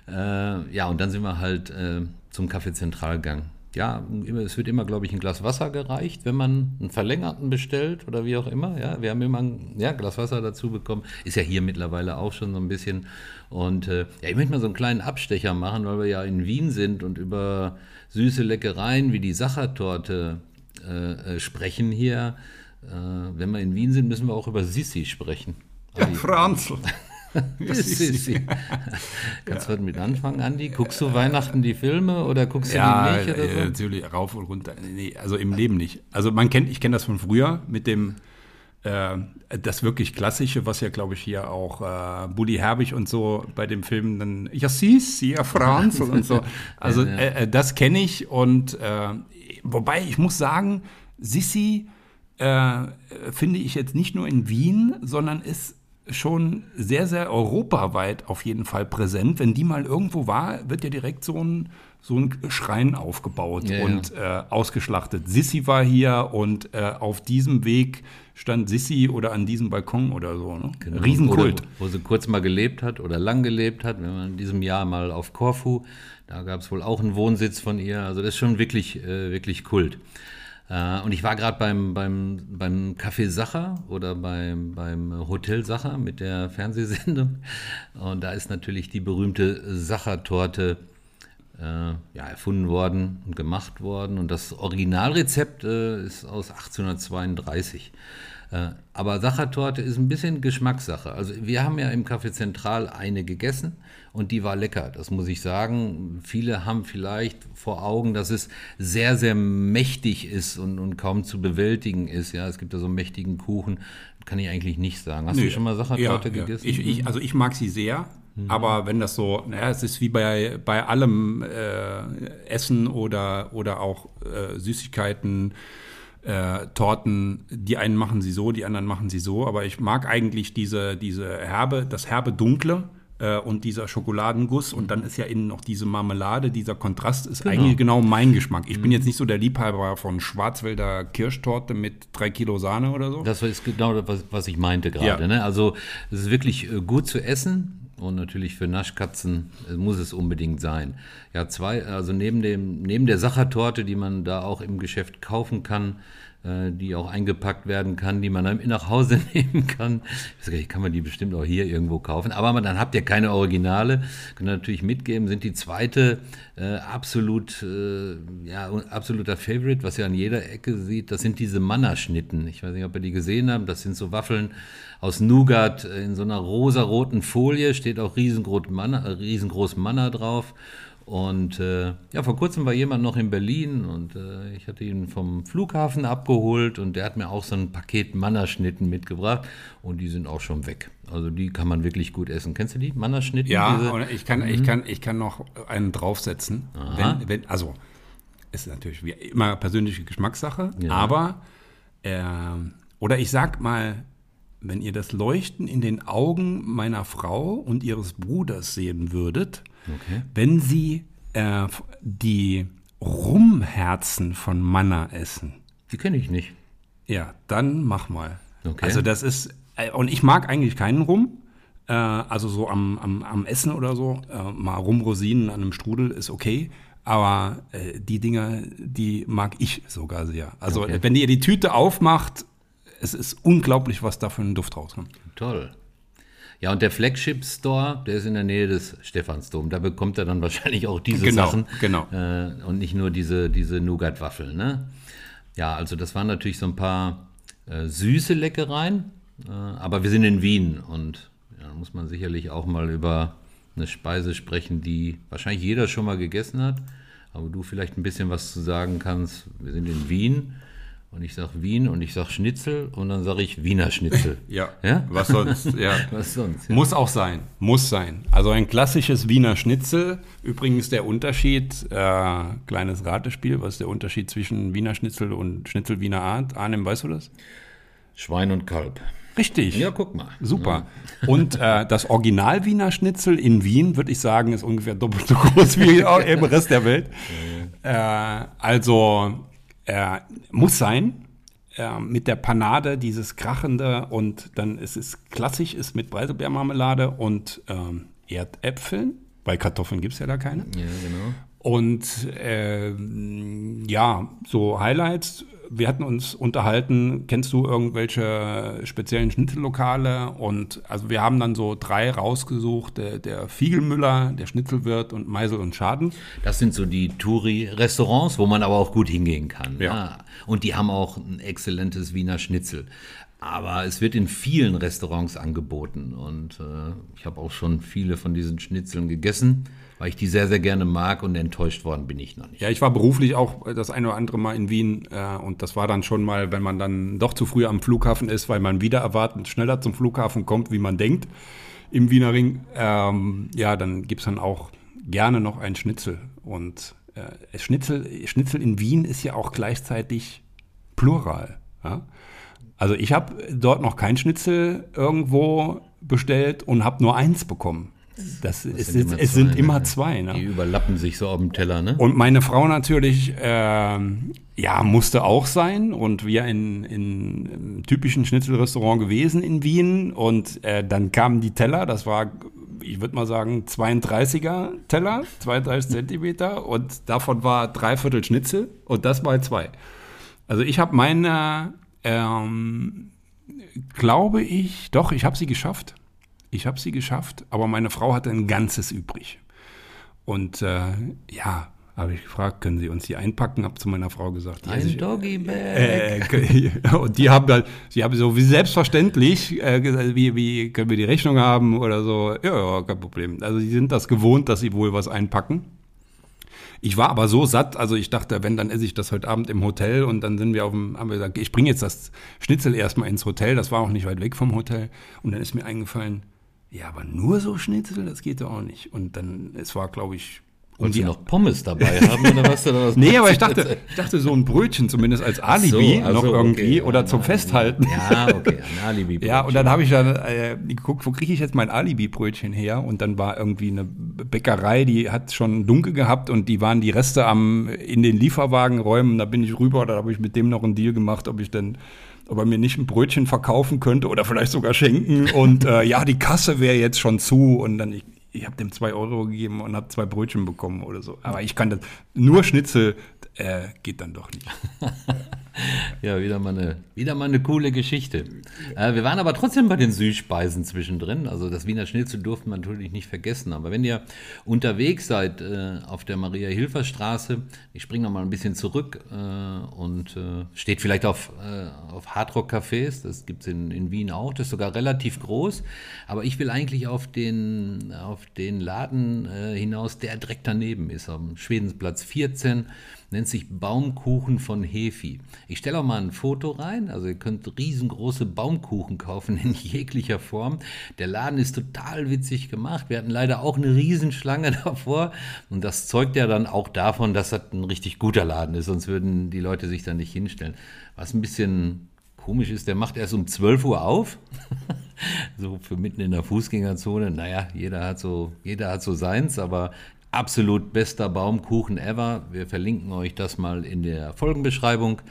Äh, ja, und dann sind wir halt äh, zum Café Zentral gegangen ja, es wird immer, glaube ich, ein Glas Wasser gereicht, wenn man einen verlängerten bestellt oder wie auch immer. Ja, wir haben immer ein ja, Glas Wasser dazu bekommen. Ist ja hier mittlerweile auch schon so ein bisschen. Und äh, ja, ich möchte mal so einen kleinen Abstecher machen, weil wir ja in Wien sind und über süße Leckereien wie die Sachertorte äh, äh, sprechen hier. Äh, wenn wir in Wien sind, müssen wir auch über Sissi sprechen. Ja, Franzl. Das ist, ist sie. Kannst du ja. was mit anfangen, Andi? Guckst du Weihnachten die Filme oder guckst du ja, die nicht? Oder so? natürlich, rauf und runter. Nee, also im Leben nicht. Also man kennt, ich kenne das von früher mit dem äh, das wirklich Klassische, was ja, glaube ich, hier auch äh, Bully Herbig und so bei dem Film dann, ja, siehst, ja, Franz und so. Also äh, äh, das kenne ich und äh, wobei ich muss sagen, Sissi äh, finde ich jetzt nicht nur in Wien, sondern ist schon sehr, sehr europaweit auf jeden Fall präsent. Wenn die mal irgendwo war, wird ja direkt so ein, so ein Schrein aufgebaut ja, und ja. Äh, ausgeschlachtet. Sissi war hier und äh, auf diesem Weg stand Sissi oder an diesem Balkon oder so. Ne? Genau. Riesenkult. Oder, wo sie kurz mal gelebt hat oder lang gelebt hat. Wenn man in diesem Jahr mal auf Korfu, da gab es wohl auch einen Wohnsitz von ihr. Also das ist schon wirklich, äh, wirklich Kult. Äh, und ich war gerade beim, beim, beim Café Sacher oder beim, beim Hotel Sacher mit der Fernsehsendung. Und da ist natürlich die berühmte Sacher-Torte äh, ja, erfunden worden und gemacht worden. Und das Originalrezept äh, ist aus 1832. Äh, aber Sachertorte ist ein bisschen Geschmackssache. Also wir haben ja im Café Zentral eine gegessen und die war lecker, das muss ich sagen. Viele haben vielleicht vor Augen, dass es sehr, sehr mächtig ist und, und kaum zu bewältigen ist. Ja, es gibt da so einen mächtigen Kuchen, kann ich eigentlich nicht sagen. Hast nee, du schon mal Sachertorte ja, gegessen? Ja. Ich, ich, also ich mag sie sehr. Mhm. Aber wenn das so, naja, es ist wie bei, bei allem äh, Essen oder, oder auch äh, Süßigkeiten, äh, Torten, die einen machen sie so, die anderen machen sie so, aber ich mag eigentlich diese, diese herbe, das herbe Dunkle äh, und dieser Schokoladenguss und dann ist ja innen noch diese Marmelade, dieser Kontrast ist genau. eigentlich genau mein Geschmack. Ich mhm. bin jetzt nicht so der Liebhaber von Schwarzwälder Kirschtorte mit drei Kilo Sahne oder so. Das ist genau das, was ich meinte gerade. Ja. Ne? Also es ist wirklich äh, gut zu essen. Und natürlich für Naschkatzen äh, muss es unbedingt sein. Ja, zwei, also neben dem, neben der Sachertorte, die man da auch im Geschäft kaufen kann, die auch eingepackt werden kann, die man dann nach Hause nehmen kann. Ich kann man die bestimmt auch hier irgendwo kaufen. Aber dann habt ihr keine Originale. Könnt ihr natürlich mitgeben. Sind die zweite äh, absolut, äh, ja, absoluter Favorite, was ihr an jeder Ecke sieht. Das sind diese Mannerschnitten. Ich weiß nicht, ob ihr die gesehen habt. Das sind so Waffeln aus Nougat in so einer rosaroten Folie. Steht auch riesengroß Manna, riesengroß Manna drauf. Und äh, ja, vor kurzem war jemand noch in Berlin und äh, ich hatte ihn vom Flughafen abgeholt und der hat mir auch so ein Paket Mannerschnitten mitgebracht und die sind auch schon weg. Also die kann man wirklich gut essen. Kennst du die Mannerschnitten? Ja, ich kann, mhm. ich, kann, ich kann noch einen draufsetzen. Wenn, wenn, also ist natürlich wie immer persönliche Geschmackssache, ja. aber äh, oder ich sag mal, wenn ihr das Leuchten in den Augen meiner Frau und ihres Bruders sehen würdet, Okay. Wenn Sie äh, die Rumherzen von Manna essen. Die kenne ich nicht. Ja, dann mach mal. Okay. Also das ist, äh, und ich mag eigentlich keinen Rum. Äh, also so am, am, am Essen oder so, äh, mal Rumrosinen an einem Strudel ist okay. Aber äh, die Dinger, die mag ich sogar sehr. Also okay. wenn ihr die Tüte aufmacht, es ist unglaublich, was da für ein Duft rauskommt. Toll. Ja, und der Flagship Store, der ist in der Nähe des Stephansdom. Da bekommt er dann wahrscheinlich auch diese genau, Sachen. Genau. Äh, und nicht nur diese, diese Nougat-Waffeln. Ne? Ja, also das waren natürlich so ein paar äh, süße Leckereien. Äh, aber wir sind in Wien und ja, da muss man sicherlich auch mal über eine Speise sprechen, die wahrscheinlich jeder schon mal gegessen hat. aber du vielleicht ein bisschen was zu sagen kannst. Wir sind in Wien und ich sage Wien und ich sage Schnitzel und dann sage ich Wiener Schnitzel. Ja, Ja? was sonst? Ja. Was sonst? Ja. Muss auch sein, muss sein. Also ein klassisches Wiener Schnitzel. Übrigens der Unterschied, äh, kleines Ratespiel, was ist der Unterschied zwischen Wiener Schnitzel und Schnitzel Wiener Art? Arnim, weißt du das? Schwein und Kalb. Richtig. Ja, guck mal. Super. Und äh, das Original Wiener Schnitzel in Wien, würde ich sagen, ist ungefähr doppelt so groß wie auch im Rest der Welt. Äh, also äh, muss sein. Äh, mit der Panade, dieses krachende und dann ist es klassisch, ist mit Preiselbeermarmelade und ähm, Erdäpfeln, weil Kartoffeln gibt es ja da keine. Ja, genau. Und ähm, ja, so Highlights. Wir hatten uns unterhalten, kennst du irgendwelche speziellen Schnitzellokale? Und also wir haben dann so drei rausgesucht, der, der Fiegelmüller, der Schnitzelwirt und Meisel und Schaden. Das sind so die Touri-Restaurants, wo man aber auch gut hingehen kann. Ja. Ah, Und die haben auch ein exzellentes Wiener Schnitzel. Aber es wird in vielen Restaurants angeboten. Und äh, ich habe auch schon viele von diesen Schnitzeln gegessen, weil ich die sehr, sehr gerne mag und enttäuscht worden bin ich noch nicht. Ja, ich war beruflich auch das eine oder andere Mal in Wien äh, und das war dann schon mal, wenn man dann doch zu früh am Flughafen ist, weil man wieder erwartend schneller zum Flughafen kommt, wie man denkt, im Wiener Ring, ähm, ja, dann gibt's dann auch gerne noch ein Schnitzel. Und äh, Schnitzel, Schnitzel in Wien ist ja auch gleichzeitig Plural. Ja? Also ich habe dort noch kein Schnitzel irgendwo bestellt und habe nur eins bekommen. Das, ist, immer es zwei, sind ne? immer zwei. Ne? Die überlappen sich so auf dem Teller, ne? Und meine Frau natürlich, ähm, ja, musste auch sein. Und wir in, in einem typischen Schnitzelrestaurant gewesen in Wien. Und äh, dann kamen die Teller, das war, ich würde mal sagen, 32er Teller, 32 Zentimeter. Und davon war dreiviertel Schnitzel und das mal zwei. Also ich habe meine, ähm, glaube ich, doch, ich habe sie geschafft. Ich habe sie geschafft, aber meine Frau hatte ein ganzes übrig. Und äh, ja, habe ich gefragt, können Sie uns die einpacken? Habe zu meiner Frau gesagt, Ein ich- Doggy-Bag. äh, und die haben dann, sie haben so wie selbstverständlich äh, gesagt, wie, wie können wir die Rechnung haben oder so. Ja, ja, kein Problem. Also sie sind das gewohnt, dass sie wohl was einpacken. Ich war aber so satt, also ich dachte, wenn, dann esse ich das heute Abend im Hotel und dann sind wir auf dem, haben wir gesagt, ich bringe jetzt das Schnitzel erstmal ins Hotel, das war auch nicht weit weg vom Hotel. Und dann ist mir eingefallen, ja, aber nur so Schnitzel, das geht doch auch nicht. Und dann, es war, glaube ich, Und die Sie noch Pommes dabei haben oder was? Oder was Nee, aber ich dachte, ich dachte so ein Brötchen zumindest als Alibi ach noch so, irgendwie okay, oder zum Festhalten. Ja, okay, ein Alibi. Ja, und dann habe ich dann äh, geguckt, wo kriege ich jetzt mein Alibi-Brötchen her? Und dann war irgendwie eine Bäckerei, die hat schon dunkel gehabt und die waren die Reste am in den Lieferwagen räumen. Da bin ich rüber, da habe ich mit dem noch einen Deal gemacht, ob ich denn ob er mir nicht ein Brötchen verkaufen könnte oder vielleicht sogar schenken. Und äh, ja, die Kasse wäre jetzt schon zu. Und dann, ich, ich habe dem zwei Euro gegeben und habe zwei Brötchen bekommen oder so. Aber ich kann das, nur Schnitzel äh, geht dann doch nicht. Ja, wieder mal eine, wieder mal eine coole Geschichte. Äh, wir waren aber trotzdem bei den Süßspeisen zwischendrin. Also das Wiener Schnitzel durften wir natürlich nicht vergessen. Aber wenn ihr unterwegs seid äh, auf der Maria-Hilfer-Straße, ich springe noch mal ein bisschen zurück äh, und äh, steht vielleicht auf, äh, auf Hardrock-Cafés. Das gibt es in, in Wien auch. Das ist sogar relativ groß. Aber ich will eigentlich auf den, auf den Laden äh, hinaus, der direkt daneben ist, am Schwedensplatz 14 nennt sich Baumkuchen von Hefi. Ich stelle auch mal ein Foto rein, also ihr könnt riesengroße Baumkuchen kaufen in jeglicher Form. Der Laden ist total witzig gemacht. Wir hatten leider auch eine Riesenschlange davor und das zeugt ja dann auch davon, dass das ein richtig guter Laden ist, sonst würden die Leute sich da nicht hinstellen. Was ein bisschen komisch ist, der macht erst um 12 Uhr auf. so für mitten in der Fußgängerzone. Naja, jeder hat so, jeder hat so seins, aber absolut bester Baumkuchen ever. Wir verlinken euch das mal in der Folgenbeschreibung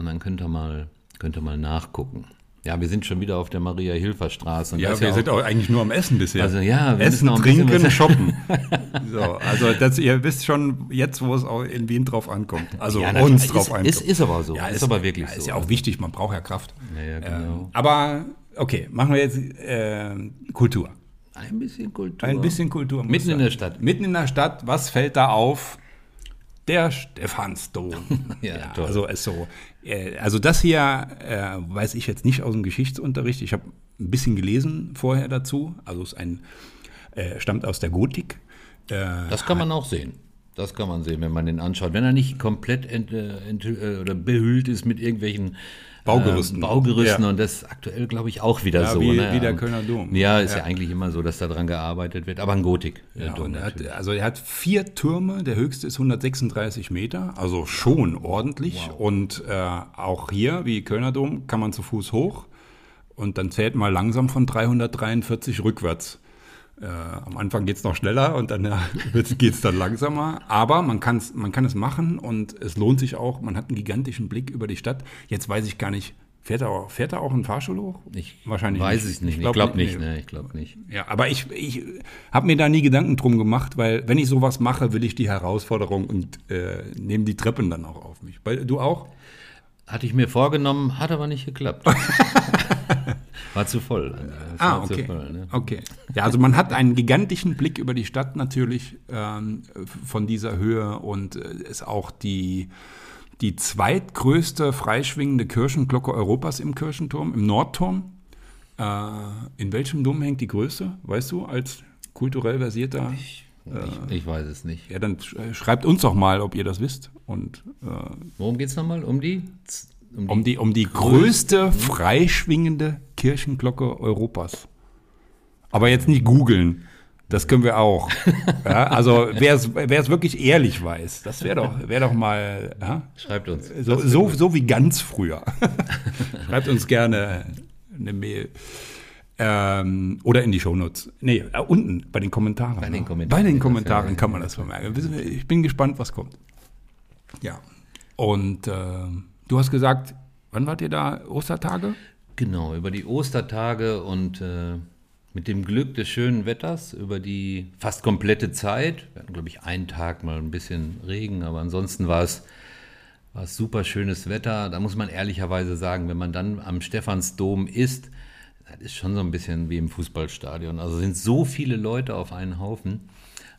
und dann könnt ihr mal, könnt ihr mal nachgucken. Ja, wir sind schon wieder auf der Maria-Hilfer-Straße. und Ja, ist wir auch- sind auch eigentlich nur am Essen bisher. Also ja, wir Essen, trinken, shoppen. So, also das, ihr wisst schon jetzt, wo es auch in Wien drauf ankommt. Also Ja, uns natürlich. drauf Ist- ankommt. ist- ist aber so. Ist aber wirklich ja, so. Ist ja auch wichtig, man braucht ja Kraft. Ja, ja, genau. Ähm, aber okay, machen wir jetzt äh, Kultur. Ein bisschen Kultur. Ein bisschen Kultur. Mitten in der Stadt. Mitten in der Stadt, was fällt da auf? Der Stephansdom. Ja, toll. Also ist so. Äh, also das hier äh, weiß ich jetzt nicht aus dem Geschichtsunterricht. Ich habe ein bisschen gelesen vorher dazu. Also es ein äh, stammt aus der Gotik. Äh, Das kann man auch sehen. das kann man sehen, wenn man den anschaut. Wenn er nicht komplett ent, ent, oder behüllt ist mit irgendwelchen Baugerüsten. Äh, Baugerüsten ja. und das ist aktuell, glaube ich, auch wieder ja, so. Wie, ne? wie der Kölner Dom. Ja, ist ja. ja. eigentlich immer so, dass da dran gearbeitet wird, aber ein Gotik. Ja, er hat, also er hat vier Türme, der höchste ist 136 Meter, also schon ordentlich. Wow. Und äh, auch hier, wie Kölner Dom, kann man zu Fuß hoch und dann zählt mal langsam von 343 rückwärts. Äh, am Anfang geht es noch schneller und dann ja, geht es dann langsamer. Aber man, kann's, man kann es machen und es lohnt sich auch. Man hat einen gigantischen Blick über die Stadt. Jetzt weiß ich gar nicht, fährt da auch, fährt da auch ein Fahrstuhl hoch? Ich Wahrscheinlich weiß nicht. es nicht. Ich glaube glaub nicht. Nee. Nee, ich glaube nicht. Ja, aber ich, ich habe mir da nie Gedanken drum gemacht, weil wenn ich sowas mache, will ich die Herausforderung und äh, nehme die Treppen dann auch auf mich. Weil, du auch? Hatte ich mir vorgenommen, hat aber nicht geklappt. War zu voll. Das ah, okay. Voll, ne? okay. Ja, also man hat einen gigantischen Blick über die Stadt natürlich ähm, von dieser Höhe und äh, ist auch die, die zweitgrößte freischwingende Kirchenglocke Europas im Kirchenturm, im Nordturm. Äh, in welchem Dom hängt die größte, weißt du, als kulturell versierter? Ich, ich, ich weiß es nicht. Ja, dann schreibt uns doch mal, ob ihr das wisst. Und, äh, Worum geht es nochmal? Um die um die, um die, um die größte freischwingende Kirchenglocke Europas. Aber jetzt nicht googeln. Das können wir auch. Ja, also wer es wirklich ehrlich weiß, das wäre doch, wär doch mal. Ja? Schreibt uns. So, so, so, wie ganz früher. Schreibt uns gerne eine Mail. Ähm, oder in die Shownotes. Nee, äh, unten bei den Kommentaren. Bei den Kommentaren, bei den Kommentaren kann man das vermerken. Ich bin gespannt, was kommt. Ja. Und äh, Du hast gesagt, wann wart ihr da? Ostertage? Genau, über die Ostertage und äh, mit dem Glück des schönen Wetters über die fast komplette Zeit. Wir hatten, glaube ich, einen Tag mal ein bisschen Regen, aber ansonsten war es, war es super schönes Wetter. Da muss man ehrlicherweise sagen, wenn man dann am Stephansdom ist, das ist schon so ein bisschen wie im Fußballstadion. Also sind so viele Leute auf einen Haufen.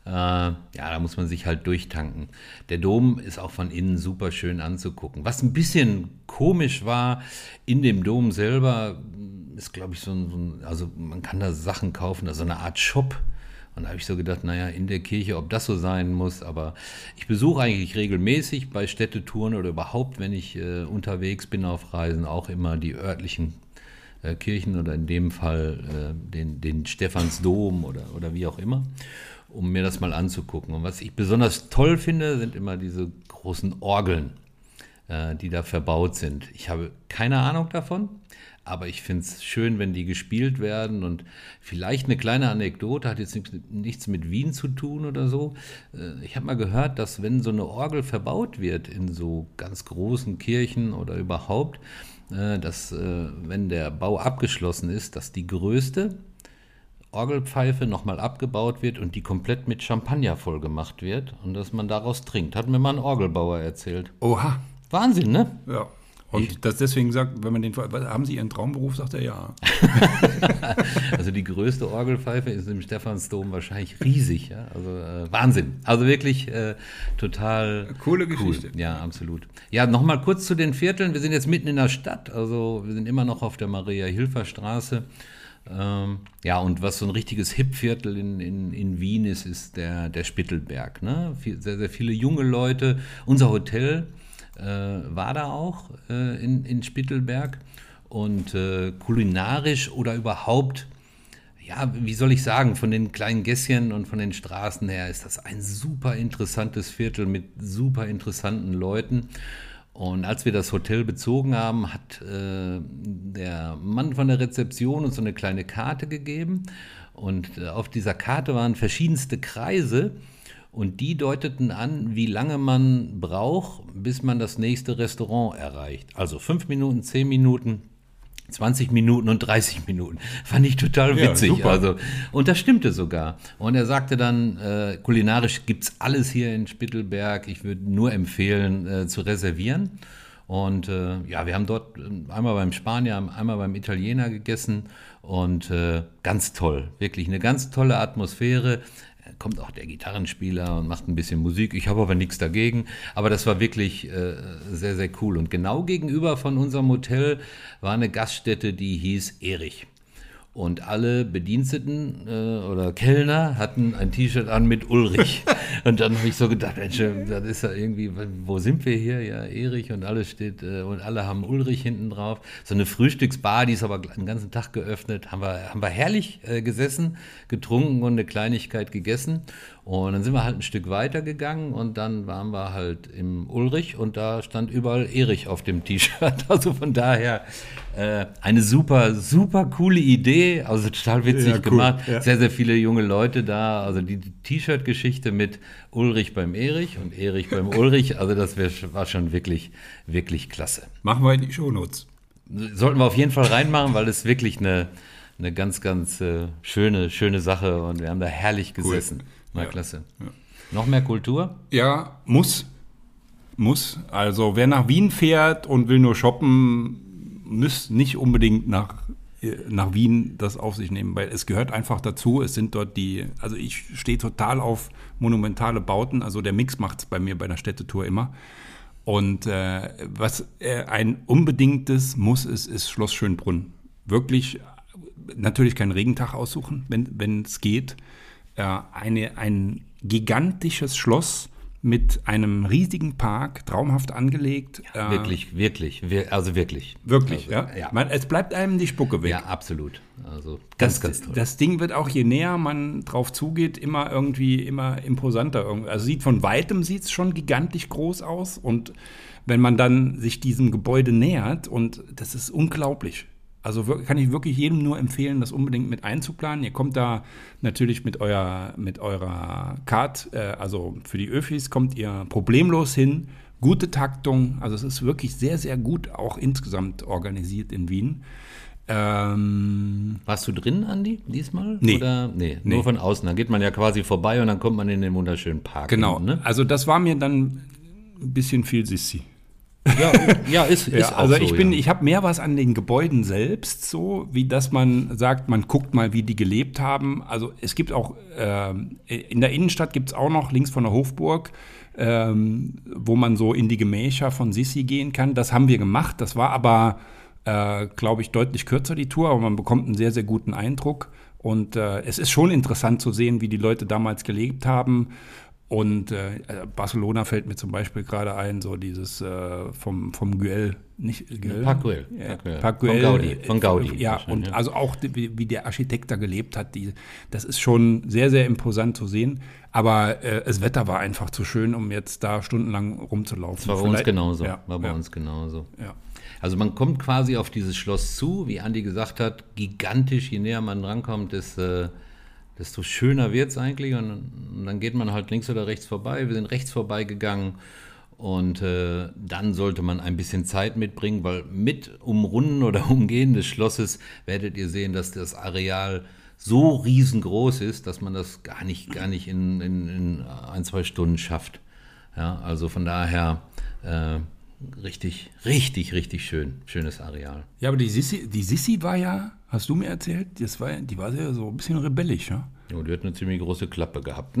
Äh, ja, da muss man sich halt durchtanken. Der Dom ist auch von innen super schön anzugucken. Was ein bisschen komisch war, in dem Dom selber ist, glaube ich, so ein, so also man kann da Sachen kaufen, also eine Art Shop. Und da habe ich so gedacht, naja, in der Kirche, ob das so sein muss. Aber ich besuche eigentlich regelmäßig bei Städtetouren oder überhaupt, wenn ich äh, unterwegs bin auf Reisen, auch immer die örtlichen äh, Kirchen oder in dem Fall äh, den, den Stephansdom oder, oder wie auch immer um mir das mal anzugucken. Und was ich besonders toll finde, sind immer diese großen Orgeln, äh, die da verbaut sind. Ich habe keine Ahnung davon, aber ich finde es schön, wenn die gespielt werden. Und vielleicht eine kleine Anekdote, hat jetzt nichts mit Wien zu tun oder so. Äh, ich habe mal gehört, dass wenn so eine Orgel verbaut wird in so ganz großen Kirchen oder überhaupt, äh, dass äh, wenn der Bau abgeschlossen ist, dass die größte Orgelpfeife nochmal abgebaut wird und die komplett mit Champagner vollgemacht wird und dass man daraus trinkt. Hat mir mal ein Orgelbauer erzählt. Oha. Wahnsinn, ne? Ja. Und ich, das deswegen sagt, wenn man den, haben Sie Ihren Traumberuf, sagt er ja. also die größte Orgelpfeife ist im Stephansdom wahrscheinlich riesig, ja. Also äh, Wahnsinn. Also wirklich äh, total coole Geschichte. Cool. Ja, absolut. Ja, nochmal kurz zu den Vierteln. Wir sind jetzt mitten in der Stadt, also wir sind immer noch auf der Maria-Hilfer-Straße. Ähm, ja, und was so ein richtiges Hipviertel in, in, in Wien ist, ist der, der Spittelberg. Ne? Sehr, sehr viele junge Leute. Unser Hotel äh, war da auch äh, in, in Spittelberg. Und äh, kulinarisch oder überhaupt, ja, wie soll ich sagen, von den kleinen Gässchen und von den Straßen her ist das ein super interessantes Viertel mit super interessanten Leuten. Und als wir das Hotel bezogen haben, hat äh, der Mann von der Rezeption uns so eine kleine Karte gegeben. Und äh, auf dieser Karte waren verschiedenste Kreise. Und die deuteten an, wie lange man braucht, bis man das nächste Restaurant erreicht. Also fünf Minuten, zehn Minuten, 20 Minuten und 30 Minuten. Fand ich total witzig. Ja, also, und das stimmte sogar. Und er sagte dann, äh, kulinarisch es alles hier in Spittelberg. Ich würde nur empfehlen, äh, zu reservieren. Und äh, ja, wir haben dort äh, einmal beim Spanier, einmal beim Italiener gegessen und äh, ganz toll, wirklich eine ganz tolle Atmosphäre kommt auch der Gitarrenspieler und macht ein bisschen Musik. Ich habe aber nichts dagegen. Aber das war wirklich äh, sehr, sehr cool. Und genau gegenüber von unserem Hotel war eine Gaststätte, die hieß Erich. Und alle Bediensteten äh, oder Kellner hatten ein T-Shirt an mit Ulrich. und dann habe ich so gedacht, Mensch, das ist ja irgendwie, wo sind wir hier? Ja, Erich und alles steht, äh, und alle haben Ulrich hinten drauf. So eine Frühstücksbar, die ist aber den ganzen Tag geöffnet. Haben wir, haben wir herrlich äh, gesessen, getrunken und eine Kleinigkeit gegessen. Und dann sind wir halt ein Stück weiter gegangen und dann waren wir halt im Ulrich und da stand überall Erich auf dem T-Shirt. Also von daher äh, eine super, super coole Idee. Also total witzig Ja, cool, gemacht. ja. Sehr, sehr viele junge Leute da. Also die T-Shirt-Geschichte mit Ulrich beim Erich und Erich beim Ulrich. Also das wär, war schon wirklich, wirklich klasse. Machen wir in die Shownotes. Sollten wir auf jeden Fall reinmachen, weil es wirklich eine, eine ganz, ganz äh, schöne, schöne Sache und wir haben da herrlich gesessen. War Ja. klasse. Noch mehr Kultur? Ja, muss. Muss. Also wer nach Wien fährt und will nur shoppen, muss nicht unbedingt nach, nach Wien das auf sich nehmen, weil es gehört einfach dazu. Es sind dort die, also ich stehe total auf monumentale Bauten, also der Mix macht es bei mir bei der Städtetour immer. Und äh, was äh, ein unbedingtes Muss ist, ist Schloss Schönbrunn. Wirklich, natürlich keinen Regentag aussuchen, wenn es geht. Äh, eine, ein gigantisches Schloss mit einem riesigen Park, traumhaft angelegt. äh, Wirklich, wirklich, wir, also wirklich. Wirklich, also, ja. ja. Man, es bleibt einem die Spucke weg. Ja, absolut. Also ganz, Das, ganz toll. das Ding wird auch, je näher man drauf zugeht, immer irgendwie immer imposanter. Also sieht von weitem sieht es schon gigantisch groß aus und wenn man dann sich diesem Gebäude nähert und das ist unglaublich. Also kann ich wirklich jedem nur empfehlen, das unbedingt mit einzuplanen. Ihr kommt da natürlich mit eurer mit eurer Card, äh, also für die Öfis kommt ihr problemlos hin. Gute Taktung, also es ist wirklich sehr sehr gut auch insgesamt organisiert in Wien. Ähm, Warst du drin, Andi, diesmal? Nee. Oder? Nee, Nee. nur von außen. Dann geht man ja quasi vorbei und dann kommt man in den wunderschönen Park. Genau. hinten, Ne? Also das war mir dann ein bisschen viel Sissi. Ja, ja, ist, ist Ja, also so, ich bin, ja. ich habe mehr was an den Gebäuden selbst, so wie dass man sagt, man guckt mal, wie die gelebt haben. Also es gibt auch ähm, in der Innenstadt gibt es auch noch links von der Hofburg, ähm, wo man so in die Gemächer von Sissi gehen kann. Das haben wir gemacht. Das war aber, äh, glaube ich, deutlich kürzer die Tour, aber man bekommt einen sehr sehr guten Eindruck. Und äh, es ist schon interessant zu sehen, wie die Leute damals gelebt haben. Und äh, Barcelona fällt mir zum Beispiel gerade ein, so dieses äh, vom, vom Güell, nicht Güell? Park Güell, Ja, Park Güell. Von Gaudi, äh, von Gaudi Ja, und ja. also auch wie, wie der Architekt da gelebt hat, die, das ist schon sehr, sehr imposant zu sehen. Aber äh, das Wetter war einfach zu schön, um jetzt da stundenlang rumzulaufen. Das war bei uns Vielleicht- genauso. Ja, war bei ja, uns genauso. Ja. Also man kommt quasi auf dieses Schloss zu, wie Andi gesagt hat, gigantisch, je näher man drankommt, desto, desto schöner wird es eigentlich. Und, und dann geht man halt links oder rechts vorbei. Wir sind rechts vorbeigegangen. Und äh, dann sollte man ein bisschen Zeit mitbringen, weil mit Umrunden oder Umgehen des Schlosses werdet ihr sehen, dass das Areal so riesengroß ist, dass man das gar nicht, gar nicht in, in, in ein, zwei Stunden schafft. Ja, also von daher äh, richtig, richtig, richtig schön. Schönes Areal. ja, aber die Sissi, die Sissi war ja, hast du mir erzählt, das war, die war ja so ein bisschen rebellisch, ja? Ja, die hat eine ziemlich große Klappe gehabt.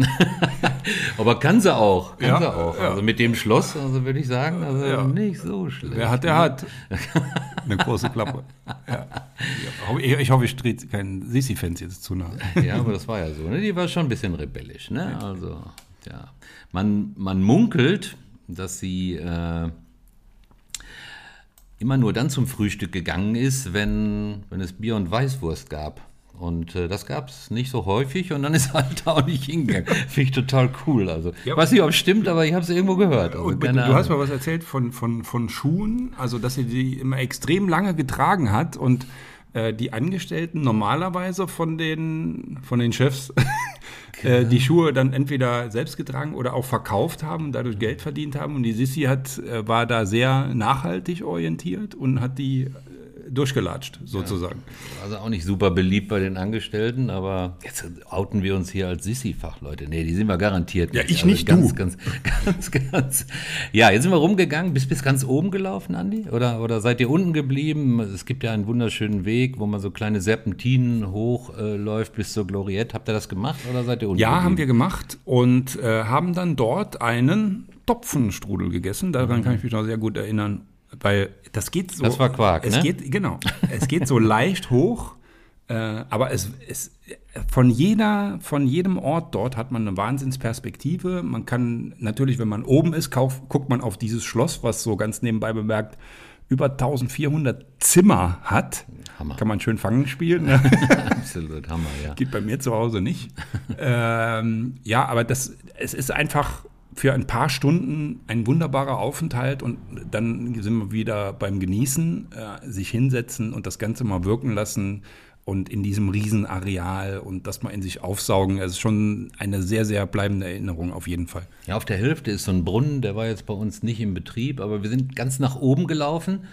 Aber kann sie auch. Kann Ja, sie auch. ja. Also mit dem Schloss, also würde ich sagen, also Ja. nicht so schlecht. Wer hat, der hat. Eine große Klappe. Ja. Ich, ich hoffe, ich drehe keinen Sissi-Fans jetzt zu nahe. Ja, aber das war ja so. Ne? Die war schon ein bisschen rebellisch. Ne? Also, ja. Man, man munkelt, dass sie äh, immer nur dann zum Frühstück gegangen ist, wenn, wenn es Bier und Weißwurst gab. Und äh, das gab es nicht so häufig und dann ist halt da auch nicht hingegangen. Finde ich total cool. Also, Ja. ich weiß nicht, ob es stimmt, aber ich habe es irgendwo gehört. Also, du hast Ahnung. mal was erzählt von, von, von Schuhen, also dass sie die immer extrem lange getragen hat und äh, die Angestellten normalerweise von den, von den Chefs äh, die Schuhe dann entweder selbst getragen oder auch verkauft haben und dadurch Geld verdient haben. Und die Sissi hat, äh, war da sehr nachhaltig orientiert und hat die durchgelatscht, sozusagen. Also auch nicht super beliebt bei den Angestellten, aber jetzt outen wir uns hier als Sissi-Fachleute. Nee, die sind wir garantiert Ja, nicht. ich also nicht, ganz, du. Ganz, ganz, ganz. Ja, jetzt sind wir rumgegangen. Bist bis ganz oben gelaufen, Andi? Oder, oder seid ihr unten geblieben? Es gibt ja einen wunderschönen Weg, wo man so kleine Serpentinen hochläuft äh, bis zur Gloriette. Habt ihr das gemacht oder seid ihr unten Ja, geblieben? haben wir gemacht und äh, haben dann dort einen Topfenstrudel gegessen. Daran kann ich mich noch sehr gut erinnern, weil das geht so. Das war Quark, es ne? Geht, genau. Es geht so leicht hoch Äh, aber es, es, von, jeder, von jedem Ort dort hat man eine Wahnsinnsperspektive. Man kann natürlich, wenn man oben ist, kauf, guckt man auf dieses Schloss, was so ganz nebenbei bemerkt über 1400 Zimmer hat. Hammer. Kann man schön fangen spielen. Ne? Absolut, Hammer, ja. Geht bei mir zu Hause nicht. ähm, ja, aber das, es ist einfach für ein paar Stunden ein wunderbarer Aufenthalt und dann sind wir wieder beim Genießen, äh, sich hinsetzen und das Ganze mal wirken lassen und in diesem Riesenareal und das mal in sich aufsaugen. Es ist schon eine sehr, sehr bleibende Erinnerung auf jeden Fall. Ja, auf der Hälfte ist so ein Brunnen, der war jetzt bei uns nicht im Betrieb, aber wir sind ganz nach oben gelaufen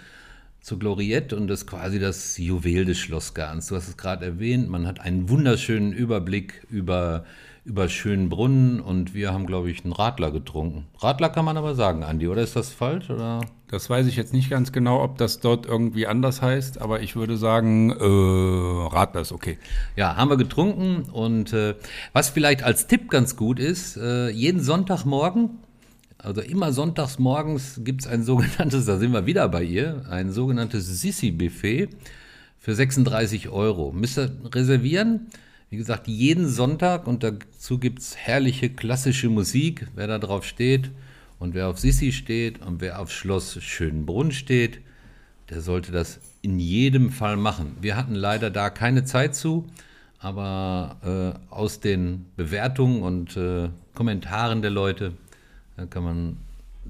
zur Gloriette und das ist quasi das Juwel des Schlossgartens. Du hast es gerade erwähnt, man hat einen wunderschönen Überblick über über schönen Brunnen und wir haben, glaube ich, einen Radler getrunken. Radler kann man aber sagen, Andi, oder ist das falsch? Oder? Das weiß ich jetzt nicht ganz genau, ob das dort irgendwie anders heißt, aber ich würde sagen, äh, Radler ist okay. Ja, haben wir getrunken und äh, was vielleicht als Tipp ganz gut ist, äh, jeden Sonntagmorgen also immer sonntags morgens gibt es ein sogenanntes, da sind wir wieder bei ihr, ein sogenanntes Sissi-Buffet für 36 Euro. Müsst ihr reservieren. Wie gesagt, jeden Sonntag und dazu gibt es herrliche klassische Musik, wer da drauf steht und wer auf Sissi steht und wer auf Schloss Schönbrunn steht, der sollte das in jedem Fall machen. Wir hatten leider da keine Zeit zu, aber äh, aus den Bewertungen und äh, Kommentaren der Leute äh, kann man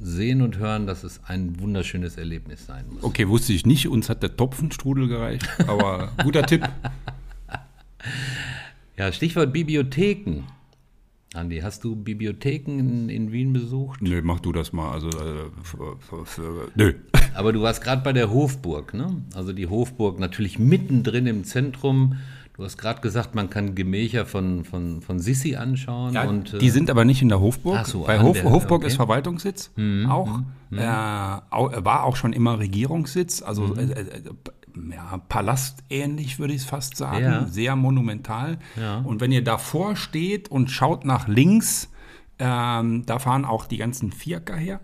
sehen und hören, dass es ein wunderschönes Erlebnis sein muss. Okay, wusste ich nicht. Uns hat der Topfenstrudel gereicht, aber guter Tipp. Ja, Stichwort Bibliotheken. Andi, hast du Bibliotheken in, in, Wien besucht? Nö, mach du das mal. Also, äh, nö. Aber du warst gerade bei der Hofburg, ne? Also die Hofburg natürlich mittendrin im Zentrum. Du hast gerade gesagt, man kann Gemächer von, von, von Sissi anschauen. Ja, und, äh, die sind aber nicht in der Hofburg. Ach so, Bei Hof, der, Hofburg okay. ist Verwaltungssitz mhm, auch. Mhm. Äh, war auch schon immer Regierungssitz. Also mhm. äh, äh ja, palähnlich, würde ich es fast sagen. Ja. Sehr monumental. Ja. Und wenn ihr davor steht und schaut nach links, ähm, da fahren auch die ganzen Vierker her.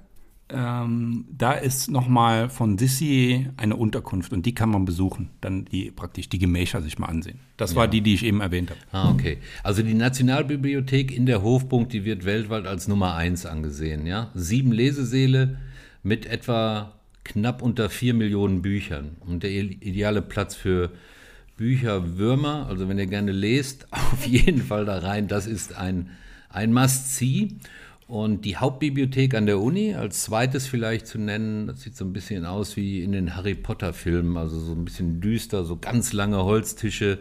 Ähm, da ist nochmal von Sissi eine Unterkunft und die kann man besuchen. Dann die praktisch die Gemächer sich mal ansehen. Das ja. war die, die ich eben erwähnt habe. Ah, okay. Also die Nationalbibliothek in der Hofburg, die wird weltweit als Nummer eins angesehen. Ja? Sieben Lesesäle mit etwa knapp unter 4 Millionen Büchern. Und der ideale Platz für Bücherwürmer, also wenn ihr gerne lest, auf jeden Fall da rein. Das ist ein, ein Must-See. Und die Hauptbibliothek an der Uni, als zweites vielleicht zu nennen, das sieht so ein bisschen aus wie in den Harry Potter-Filmen, also so ein bisschen düster, so ganz lange Holztische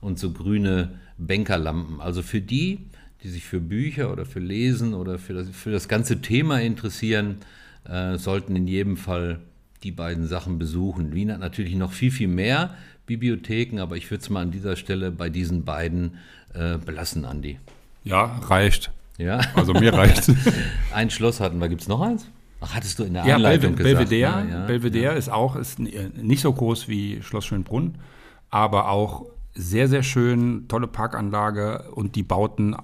und so grüne Bänkerlampen. Also für die, die sich für Bücher oder für Lesen oder für das, für das ganze Thema interessieren, äh, sollten in jedem Fall die beiden Sachen besuchen. Wien hat natürlich noch viel, viel mehr Bibliotheken, aber ich würde es mal an dieser Stelle bei diesen beiden äh, belassen, Andi. Ja, reicht. Ja. Also mir reicht. Ein Schloss hatten wir. Gibt es noch eins? Ach, hattest du in der Anleitung Belve gesagt. Belvedere, ja, Belvedere ja. ist auch ist nicht so groß wie Schloss Schönbrunn, aber auch sehr, sehr schön, tolle Parkanlage und die Bauten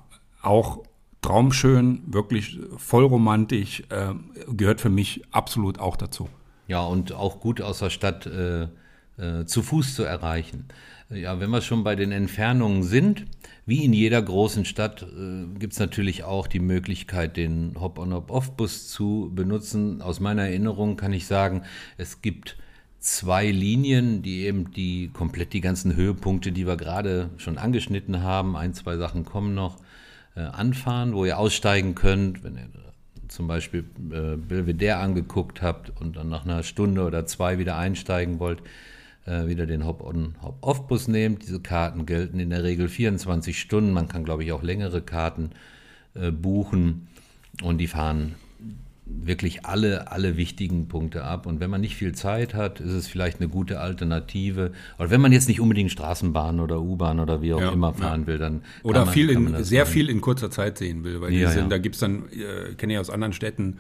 auch traumschön, wirklich voll romantisch, äh, gehört für mich absolut auch dazu. Ja, und auch gut aus der Stadt äh, äh, zu Fuß zu erreichen. Ja, wenn wir schon bei den Entfernungen sind, wie in jeder großen Stadt äh, gibt es natürlich auch die Möglichkeit, den Hop-on-Hop-off-Bus zu benutzen. Aus meiner Erinnerung kann ich sagen, es gibt zwei Linien, die eben die komplett die ganzen Höhepunkte, die wir gerade schon angeschnitten haben, ein, zwei Sachen kommen noch, anfahren, wo ihr aussteigen könnt, wenn ihr zum Beispiel äh, Belvedere angeguckt habt und dann nach einer Stunde oder zwei wieder einsteigen wollt, äh, wieder den Hop-on, Hop-off-Bus nehmt. Diese Karten gelten in der Regel 24 Stunden. Man kann, glaube ich, auch längere Karten äh, buchen und die fahren wirklich alle, alle wichtigen Punkte ab. Und wenn man nicht viel Zeit hat, ist es vielleicht eine gute Alternative. Oder wenn man jetzt nicht unbedingt Straßenbahn oder U-Bahn oder wie auch ja, immer fahren ja. will, dann. Oder man, viel in, sehr machen. viel in kurzer Zeit sehen will. Weil ja, sind, da gibt es dann, äh, kenne ich aus anderen Städten,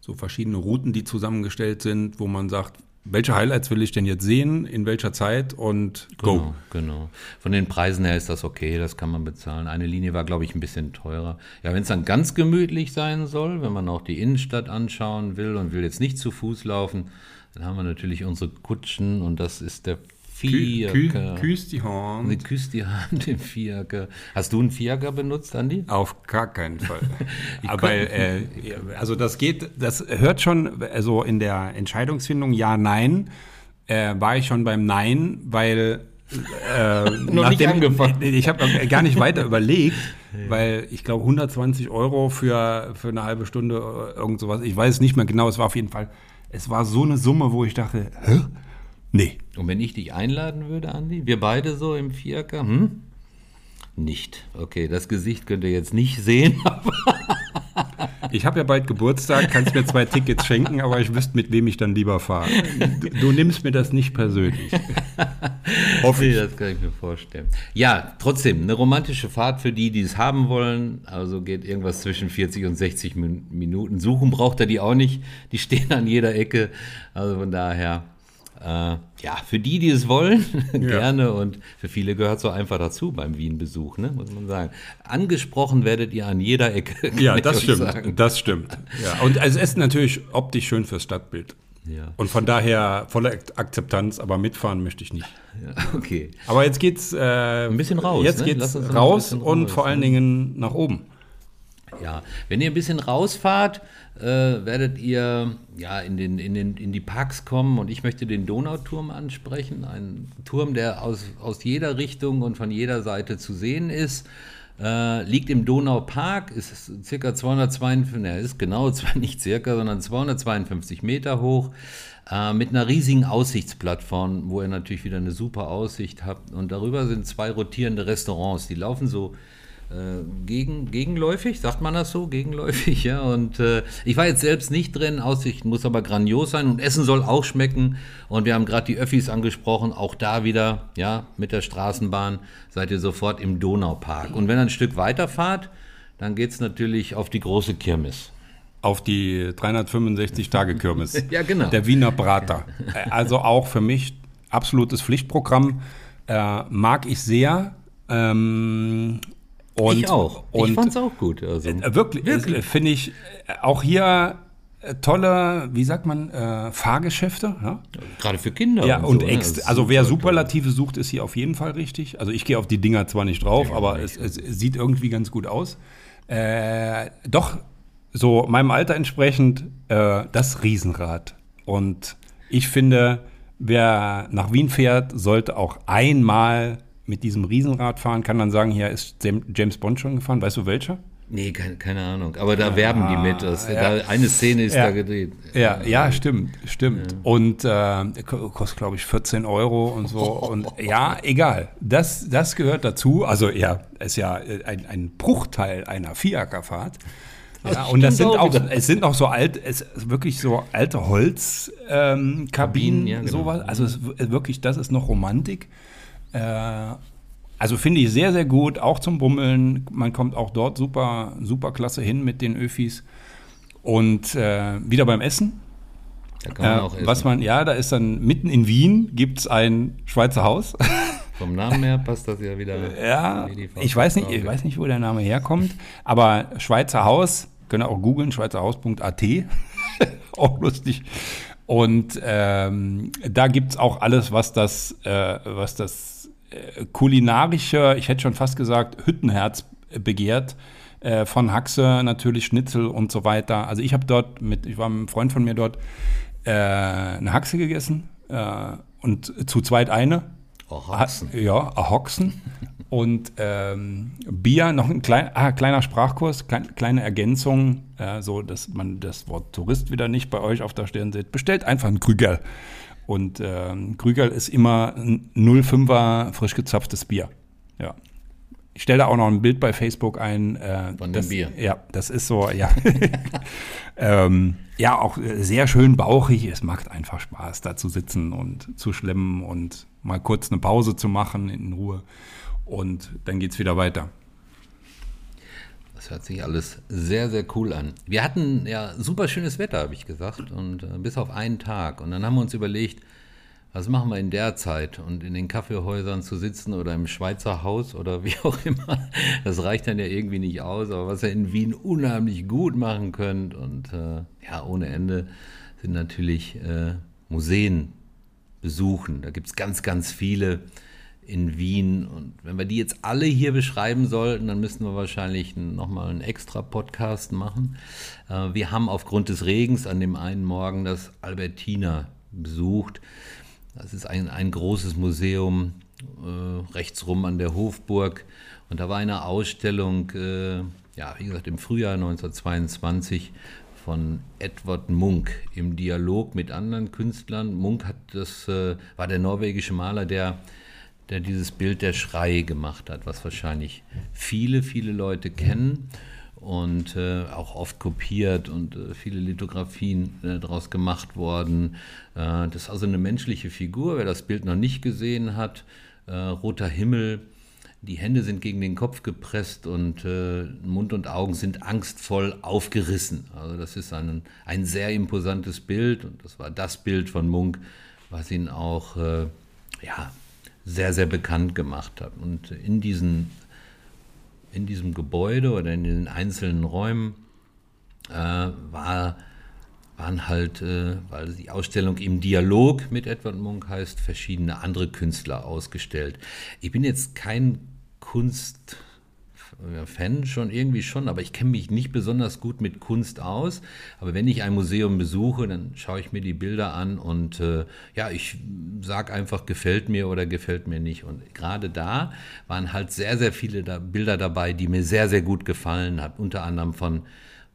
so verschiedene Routen, die zusammengestellt sind, wo man sagt, welche Highlights will ich denn jetzt sehen, in welcher Zeit und go. Genau, genau. Von den Preisen her ist das okay, das kann man bezahlen. Eine Linie war, glaube ich, ein bisschen teurer. Ja, wenn es dann ganz gemütlich sein soll, wenn man auch die Innenstadt anschauen will und will jetzt nicht zu Fuß laufen, dann haben wir natürlich unsere Kutschen und das ist der Vierker. Kü küsst die Hand. Sie küsst die Hand im Vierker. Hast du einen Vierker benutzt, Andi? Auf gar keinen Fall. Aber äh, also das geht, das hört schon, also in der Entscheidungsfindung ja, nein, äh, war ich schon beim Nein, weil äh, Noch nicht angefangen. Ich habe gar nicht weiter überlegt, weil ich glaube 120 Euro für, für eine halbe Stunde äh, irgend sowas. Ich weiß nicht mehr genau, es war auf jeden Fall, es war so eine Summe, wo ich dachte, hä? Nee. Und wenn ich dich einladen würde, Andi, wir beide so im Vierker, hm? Nicht. Okay, das Gesicht könnt ihr jetzt nicht sehen, aber Ich habe ja bald Geburtstag, kannst mir zwei Tickets schenken, aber ich wüsste, mit wem ich dann lieber fahre. Du, du nimmst mir das nicht persönlich. Hoffe ich. Das kann ich mir vorstellen. Ja, trotzdem, eine romantische Fahrt für die, die es haben wollen. Also geht irgendwas zwischen 40 und 60 Min- Minuten. Suchen braucht er die auch nicht. Die stehen an jeder Ecke. Also von daher, ja, für die, die es wollen, gerne. Und für viele gehört es so einfach dazu beim Wien-Besuch, ne? muss man sagen. Angesprochen werdet ihr an jeder Ecke. Ja, das stimmt. sagen. Das stimmt. Ja. Und es ist natürlich optisch schön fürs Stadtbild. Ja. Und von daher volle Akzeptanz, aber mitfahren möchte ich nicht. ja, okay. Aber jetzt geht's äh, ein bisschen raus, Jetzt ne? geht's raus und raus, vor allen ne? Dingen nach oben. Ja, wenn ihr ein bisschen rausfahrt, äh, werdet ihr ja in, den, in, den, in die Parks kommen und ich möchte den Donauturm ansprechen. Ein Turm, der aus, aus jeder Richtung und von jeder Seite zu sehen ist. Äh, liegt im Donaupark, ist circa 252, ne, ist genau zwar nicht circa, sondern 252 Meter hoch, äh, mit einer riesigen Aussichtsplattform, wo ihr natürlich wieder eine super Aussicht habt. Und darüber sind zwei rotierende Restaurants, die laufen so gegen, gegenläufig, sagt man das so? Gegenläufig, ja. Und äh, ich war jetzt selbst nicht drin, Aussicht muss aber grandios sein und Essen soll auch schmecken. Und wir haben gerade die Öffis angesprochen, auch da wieder, ja, mit der Straßenbahn seid ihr sofort im Donaupark. Und wenn ihr ein Stück weiterfahrt, dann geht es natürlich auf die große Kirmes. Auf die 365-Tage-Kirmes. Ja, genau. Der Wiener Prater. Äh, Also auch für mich absolutes Pflichtprogramm. Äh, mag ich sehr. Ähm, und, ich auch. Und ich fand's auch gut. Also. Äh, Wirklich, Wirklich. finde ich äh, auch hier äh, tolle, wie sagt man, äh, Fahrgeschäfte. Ja, Gerade für Kinder. ja und so, ne? also wer. Superlative sucht, ist hier auf jeden Fall richtig. Also ich gehe auf die Dinger zwar nicht drauf, aber es, es sieht irgendwie ganz gut aus. Äh, doch, so meinem Alter entsprechend, äh, das Riesenrad. Und ich finde, wer nach Wien fährt, sollte auch einmal mit diesem Riesenrad fahren. Kann dann sagen, hier ist Jam- James Bond schon gefahren. Weißt du welcher? Nee, keine, keine Ahnung. Aber da werben die mit. Das, ja. da, eine Szene ist Ja. da gedreht. Ja, ja, stimmt, stimmt. Und äh, ko- kostet, glaube ich, 14 Euro und so. Und ja, egal. Das, das gehört dazu. Also ja, ist ja äh, ein, ein Bruchteil einer Vierackerfahrt. Ja, und das sind auch, es sind auch so alt, es wirklich so alte Holzkabinen, ähm, Kabinen, ja, genau. sowas. Also es wirklich, das ist noch Romantik. Äh, also finde ich sehr, sehr gut, auch zum Bummeln. Man kommt auch dort super, super klasse hin mit den Öfis. Und äh, wieder beim Essen. Da kann man Äh, auch essen. was man, ja, da ist dann mitten in Wien gibt es ein Schweizer Haus. Vom Namen her passt das ja wieder. ja, ich weiß nicht, ich weiß nicht, wo der Name herkommt, aber Schweizer Haus, könnt ihr auch googeln, schweizerhaus.at, auch lustig. Und ähm, da gibt es auch alles, was das, äh, was das äh, kulinarische, ich hätte schon fast gesagt, Hüttenherz begehrt. Äh, von Haxe natürlich Schnitzel und so weiter. Also ich habe dort mit, ich war mit einem Freund von mir dort, äh, eine Haxe gegessen äh, und zu zweit eine. Haxen. Ah, Ja, Hoxen. Und ähm, Bier, noch ein klein, ah, kleiner Sprachkurs, klein, kleine Ergänzung, äh, so dass man das Wort Tourist wieder nicht bei euch auf der Stirn sieht. Bestellt einfach ein Krügerl. Und ähm, Krügerl ist immer ein 05er frisch gezapftes Bier. Ja. Ich stelle da auch noch ein Bild bei Facebook ein. Äh, Von dem das, Bier. Ja, das ist so, ja. ähm, ja, auch äh, sehr schön bauchig. Es macht einfach Spaß, da zu sitzen und zu schlemmen und mal kurz eine Pause zu machen in Ruhe. Und dann geht's wieder weiter. Hört sich alles sehr, sehr cool an. Wir hatten ja super schönes Wetter, habe ich gesagt, und äh, bis auf einen Tag. Und dann haben wir uns überlegt, was machen wir in der Zeit? Und in den Kaffeehäusern zu sitzen oder im Schweizer Haus oder wie auch immer, das reicht dann ja irgendwie nicht aus. Aber was ihr in Wien unheimlich gut machen könnt und äh, ja, ohne Ende sind natürlich äh, Museen besuchen. Da gibt es ganz, ganz viele in Wien. Und wenn wir die jetzt alle hier beschreiben sollten, dann müssten wir wahrscheinlich nochmal einen extra Podcast machen. Äh, wir haben aufgrund des Regens an dem einen Morgen das Albertina besucht. Das ist ein, ein großes Museum äh, rechtsrum an der Hofburg. Und da war eine Ausstellung, äh, ja, wie gesagt, im Frühjahr 1922 von Edward Munk im Dialog mit anderen Künstlern. Munk hat das, äh, war der norwegische Maler, der der dieses Bild der Schrei gemacht hat, was wahrscheinlich viele, viele Leute kennen und äh, auch oft kopiert und äh, viele Lithografien äh, daraus gemacht worden. Äh, das ist also eine menschliche Figur, wer das Bild noch nicht gesehen hat. Äh, roter Himmel, die Hände sind gegen den Kopf gepresst und äh, Mund und Augen sind angstvoll aufgerissen. Also das ist ein, ein sehr imposantes Bild und das war das Bild von Munk, was ihn auch ja, sehr, sehr bekannt gemacht hat. Und in, diesen, in diesem Gebäude oder in den einzelnen Räumen äh, war, waren halt, äh, weil die Ausstellung im Dialog mit Edward Munk heißt, verschiedene andere Künstler ausgestellt. Ich bin jetzt kein Kunst Fan schon irgendwie schon, aber ich kenne mich nicht besonders gut mit Kunst aus. Aber wenn ich ein Museum besuche, dann schaue ich mir die Bilder an und äh, ja, ich sage einfach, gefällt mir oder gefällt mir nicht. Und gerade da waren halt sehr, sehr viele da Bilder dabei, die mir sehr, sehr gut gefallen haben. Unter anderem von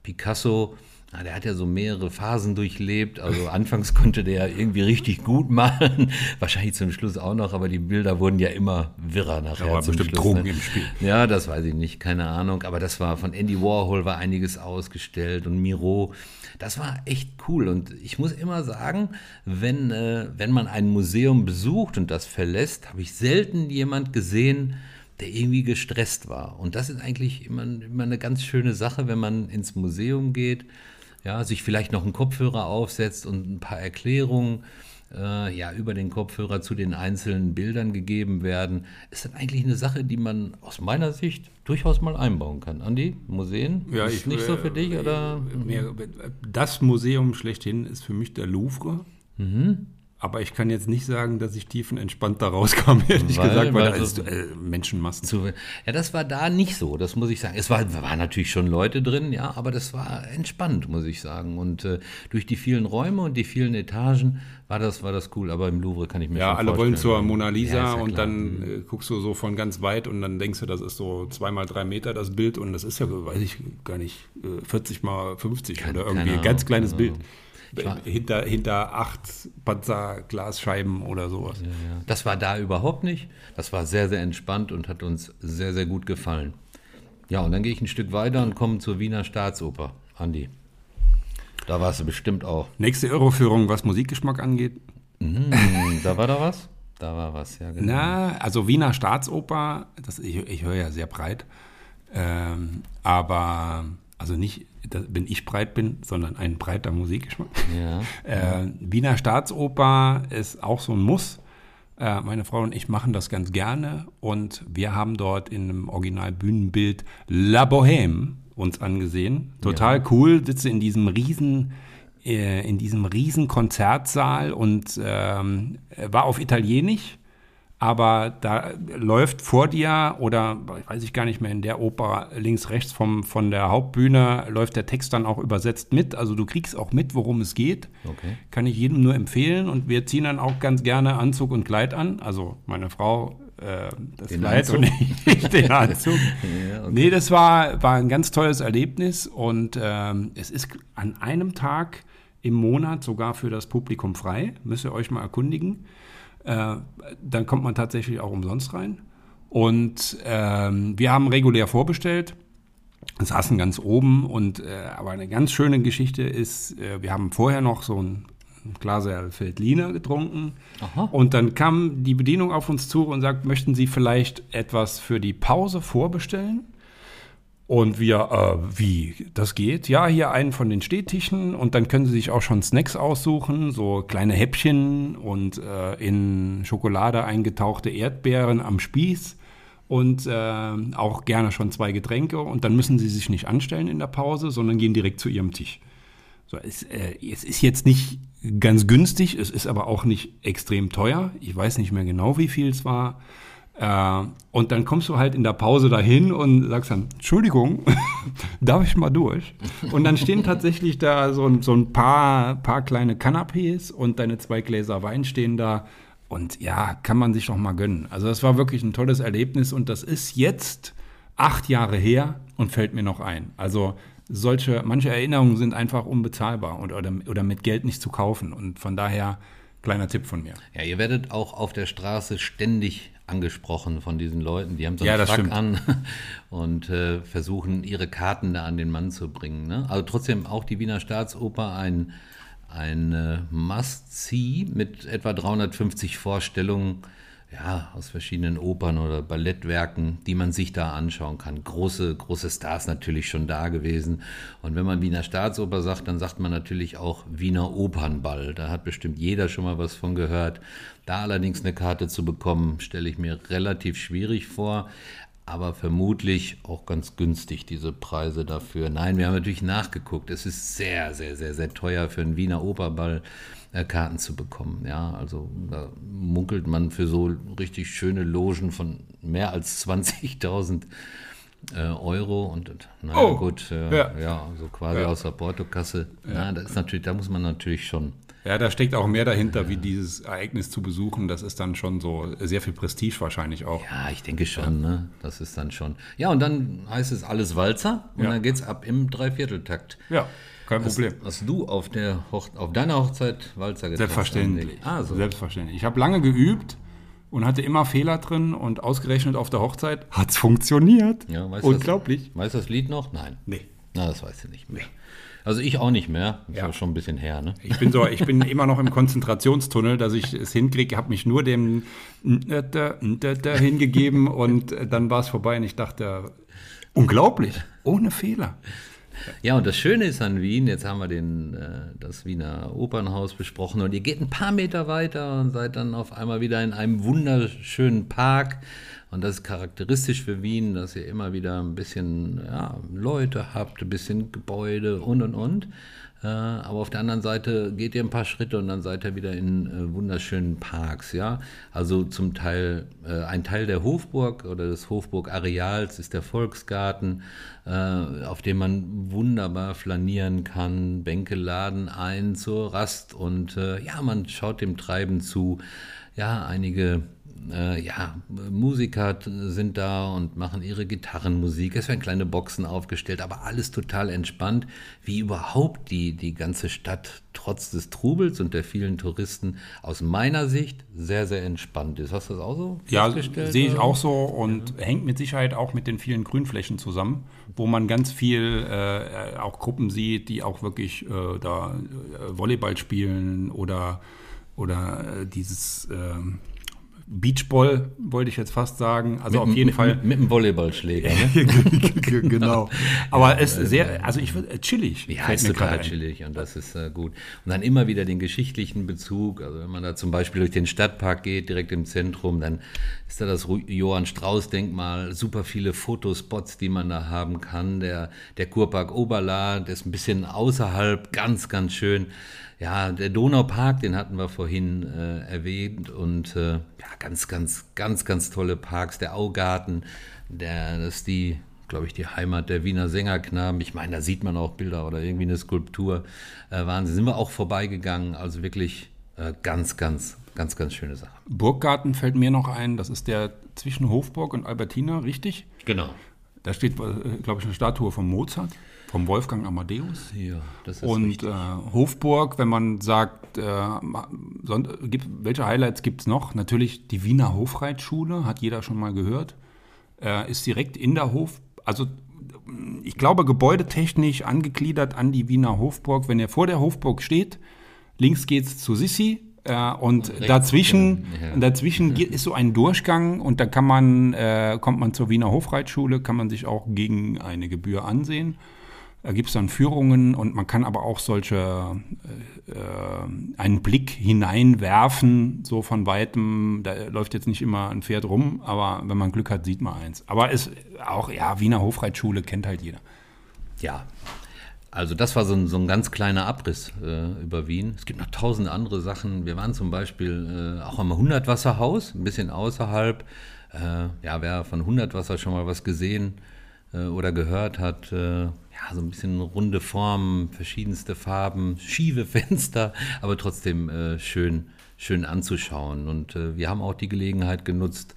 Picasso, na, der hat ja so mehrere Phasen durchlebt. Also anfangs konnte der irgendwie richtig gut malen, wahrscheinlich zum Schluss auch noch, aber die Bilder wurden ja immer wirrer nachher. Ja, bestimmt Schluss, Drogen ne? im Spiel. Ja, das weiß ich nicht, keine Ahnung. Aber das war von Andy Warhol war einiges ausgestellt und Miro. Das war echt cool. Und ich muss immer sagen, wenn, äh, wenn man ein Museum besucht und das verlässt, habe ich selten jemand gesehen, der irgendwie gestresst war. Und das ist eigentlich immer, immer eine ganz schöne Sache, wenn man ins Museum geht ja, sich vielleicht noch einen Kopfhörer aufsetzt und ein paar Erklärungen äh, ja, über den Kopfhörer zu den einzelnen Bildern gegeben werden, ist dann eigentlich eine Sache, die man aus meiner Sicht durchaus mal einbauen kann. Andi, Museen? Ja, ist ich, nicht so für dich? Oder? Das Museum schlechthin ist für mich der Louvre. Mhm. Aber ich kann jetzt nicht sagen, dass ich tiefenentspannt da rauskam, ehrlich weil, gesagt, weil, weil da ist äh, Menschenmassen. Zu, ja, das war da nicht so, das muss ich sagen. Es war, waren natürlich schon Leute drin, ja, aber das war entspannt, muss ich sagen. Und äh, durch die vielen Räume und die vielen Etagen war das, war das cool. Aber im Louvre kann ich mir Ja, alle wollen zur Mona Lisa ja, ja und dann mhm. äh, guckst du so von ganz weit und dann denkst du, das ist so zweimal drei Meter das Bild und das ist ja, weiß ich gar nicht, 40 äh, mal 50 Kein, oder irgendwie ein ganz kleines Bild hinter, hinter acht Panzerglasscheiben oder sowas. Ja, ja. Das war da überhaupt nicht. Das war sehr, sehr entspannt und hat uns sehr, sehr gut gefallen. Ja, und dann gehe ich ein Stück weiter und komme zur Wiener Staatsoper. Andi, da warst du bestimmt auch. Nächste Euroführung, was Musikgeschmack angeht. Mhm, da war da was? Da war was, ja, genau. Na, also Wiener Staatsoper, das, ich, ich höre ja sehr breit, ähm, aber also nicht, wenn ich breit bin, sondern ein breiter Musikgeschmack. Ja. Äh, Wiener Staatsoper ist auch so ein Muss. Äh, meine Frau und ich machen das ganz gerne und wir haben dort in einem Original-Bühnenbild La Bohème uns angesehen. Total ja. cool, sitze in diesem riesen äh, in diesem riesen Konzertsaal und ähm, war auf Italienisch aber da läuft vor dir oder weiß ich gar nicht mehr in der Oper links rechts vom von der Hauptbühne läuft der Text dann auch übersetzt mit, also du kriegst auch mit, worum es geht. Okay. Kann ich jedem nur empfehlen und wir ziehen dann auch ganz gerne Anzug und Kleid an, also meine Frau äh, das den Kleid Anzug. und ich den Anzug. ja, okay. Nee, das war war ein ganz tolles Erlebnis und ähm, es ist an einem Tag im Monat sogar für das Publikum frei, müsst ihr euch mal erkundigen. Äh, dann kommt man tatsächlich auch umsonst rein. Und ähm, wir haben regulär vorbestellt, saßen ganz oben und äh, aber eine ganz schöne Geschichte ist, äh, wir haben vorher noch so ein, ein Glas Feldliner getrunken Aha. und dann kam die Bedienung auf uns zu und sagt, möchten Sie vielleicht etwas für die Pause vorbestellen? Und wir, äh, wie, das geht? Ja, hier einen von den Stehtischen und dann können Sie sich auch schon Snacks aussuchen, so kleine Häppchen und äh, in Schokolade eingetauchte Erdbeeren am Spieß und äh, auch gerne schon zwei Getränke und dann müssen Sie sich nicht anstellen in der Pause, sondern gehen direkt zu Ihrem Tisch. So, es, äh, es ist jetzt nicht ganz günstig, es ist aber auch nicht extrem teuer. Ich weiß nicht mehr genau, wie viel es war. Äh, und dann kommst du halt in der Pause dahin und sagst dann, Entschuldigung, darf ich mal durch? Und dann stehen tatsächlich da so, so ein paar, paar kleine Canapés und deine zwei Gläser Wein stehen da. Und ja, kann man sich doch mal gönnen. Also das war wirklich ein tolles Erlebnis und das ist jetzt acht Jahre her und fällt mir noch ein. Also solche, manche Erinnerungen sind einfach unbezahlbar und, oder, oder mit Geld nicht zu kaufen. Und von daher, kleiner Tipp von mir. Ja, ihr werdet auch auf der Straße ständig angesprochen von diesen Leuten. Die haben so einen Ja, stimmt. an und äh, versuchen, ihre Karten da an den Mann zu bringen. Ne? Also trotzdem auch die Wiener Staatsoper ein, ein äh, Must-See mit etwa 350 Vorstellungen ja, aus verschiedenen Opern oder Ballettwerken, die man sich da anschauen kann. Große, große Stars natürlich schon da gewesen. Und wenn man Wiener Staatsoper sagt, dann sagt man natürlich auch Wiener Opernball. Da hat bestimmt jeder schon mal was von gehört. Da allerdings eine Karte zu bekommen, stelle ich mir relativ schwierig vor. Aber vermutlich auch ganz günstig, diese Preise dafür. Nein, wir haben natürlich nachgeguckt. Es ist sehr, sehr, sehr, sehr teuer für einen Wiener Operball äh, Karten zu bekommen. Ja, also da munkelt man für so richtig schöne Logen von mehr als 20.000 äh, Euro und naja, Oh, gut, äh, ja. ja. so quasi Ja. aus der Portokasse. Na, das ist natürlich, da muss man natürlich schon. Ja, da steckt auch mehr dahinter, wie dieses Ereignis zu besuchen. Das ist dann schon so sehr viel Prestige wahrscheinlich auch. Ja, ich denke schon, ne? Das ist dann schon. Ja, und dann heißt es alles Walzer und Ja. dann geht's ab im Dreivierteltakt. Ja, kein Problem. Hast du auf, der Hoch auf deiner Hochzeit Walzer getanzt? Selbstverständlich. Ah, so. Selbstverständlich. Ich habe lange geübt und hatte immer Fehler drin und ausgerechnet auf der Hochzeit hat es funktioniert. Ja, weißt Unglaublich. Das, weißt du das Lied noch? Nein. Nee. Na, das weißt du nicht mehr. Also ich auch nicht mehr. Ist Ja. ja schon ein bisschen her, ne? Ich bin so, ich bin immer noch im Konzentrationstunnel, dass ich es hinkriege. habe mich nur dem hingegeben und dann war es vorbei und ich dachte, unglaublich, ohne Fehler. Ja, und das Schöne ist an Wien, jetzt haben wir den, äh, das Wiener Opernhaus besprochen und ihr geht ein paar Meter weiter und seid dann auf einmal wieder in einem wunderschönen Park. Und das ist charakteristisch für Wien, dass ihr immer wieder ein bisschen ja, Leute habt, ein bisschen Gebäude und und und. Äh, aber auf der anderen Seite geht ihr ein paar Schritte und dann seid ihr wieder in äh, wunderschönen Parks, ja. Also zum Teil, äh, ein Teil der Hofburg oder des Hofburg-Areals ist der Volksgarten, auf dem man wunderbar flanieren kann. Bänke laden ein zur Rast und ja, man schaut dem Treiben zu. Ja, einige äh, ja, Musiker sind da und machen ihre Gitarrenmusik. Es werden kleine Boxen aufgestellt, aber alles total entspannt, wie überhaupt die, die ganze Stadt trotz des Trubels und der vielen Touristen aus meiner Sicht sehr, sehr entspannt ist. Hast du das auch so Ja, sehe ich auch so und hängt mit Sicherheit auch mit den vielen Grünflächen zusammen, wo man ganz viel äh, auch Gruppen sieht, die auch wirklich äh, da äh, Volleyball spielen oder, oder äh, dieses ähm, Beachball, wollte ich jetzt fast sagen. Also auf jeden mit, Fall. Mit, mit einem Volleyballschläger, ne? genau. Aber es ist sehr, also ich würde chillig. Ja, ist total chillig und das ist äh, gut. Und dann immer wieder den geschichtlichen Bezug. Also wenn man da zum Beispiel durch den Stadtpark geht, direkt im Zentrum, dann ist da das Johann Strauß Denkmal, super viele Fotospots, die man da haben kann. Der, der Kurpark Oberla, der ist ein bisschen außerhalb, ganz, ganz schön. Ja, der Donaupark, den hatten wir vorhin äh, erwähnt und äh, ja, ganz, ganz, ganz, ganz tolle Parks. Der Augarten, der, das ist die, glaube ich, die Heimat der Wiener Sängerknaben. Ich meine, da sieht man auch Bilder oder irgendwie eine Skulptur. Äh, Wahnsinn. Sind wir auch vorbeigegangen. Also wirklich äh, ganz, ganz, ganz, ganz schöne Sache. Burggarten fällt mir noch ein, das ist der zwischen Hofburg und Albertina, richtig? Genau. Da steht, äh, glaube ich, eine Statue von Mozart, vom Wolfgang Amadeus. Ja, das ist Und richtig. äh, Hofburg, wenn man sagt, äh, gibt, welche Highlights gibt es noch? Natürlich die Wiener Hofreitschule, hat jeder schon mal gehört. Äh, ist direkt in der Hof, also ich glaube gebäudetechnisch angegliedert an die Wiener Hofburg. Wenn ihr vor der Hofburg steht, links geht's zu Sissi äh, und rechts, dazwischen, genau, ja. dazwischen ge- ist so ein Durchgang und da kann man, äh, kommt man zur Wiener Hofreitschule, kann man sich auch gegen eine Gebühr ansehen. Da gibt es dann Führungen und man kann aber auch solche äh, äh, einen Blick hineinwerfen, so von weitem. Da läuft jetzt nicht immer ein Pferd rum, aber wenn man Glück hat, sieht man eins. Aber es auch, ja, Wiener Hofreitschule kennt halt jeder. Ja. Also das war so ein, so ein ganz kleiner Abriss äh, über Wien. Es gibt noch tausend andere Sachen. Wir waren zum Beispiel äh, auch am Hundertwasserhaus, ein bisschen außerhalb. Äh, ja, wer von Hundertwasser schon mal was gesehen äh, oder gehört hat, ja, so ein bisschen runde Formen, verschiedenste Farben, schiefe Fenster, aber trotzdem äh, schön, schön anzuschauen. Und wir haben auch die Gelegenheit genutzt,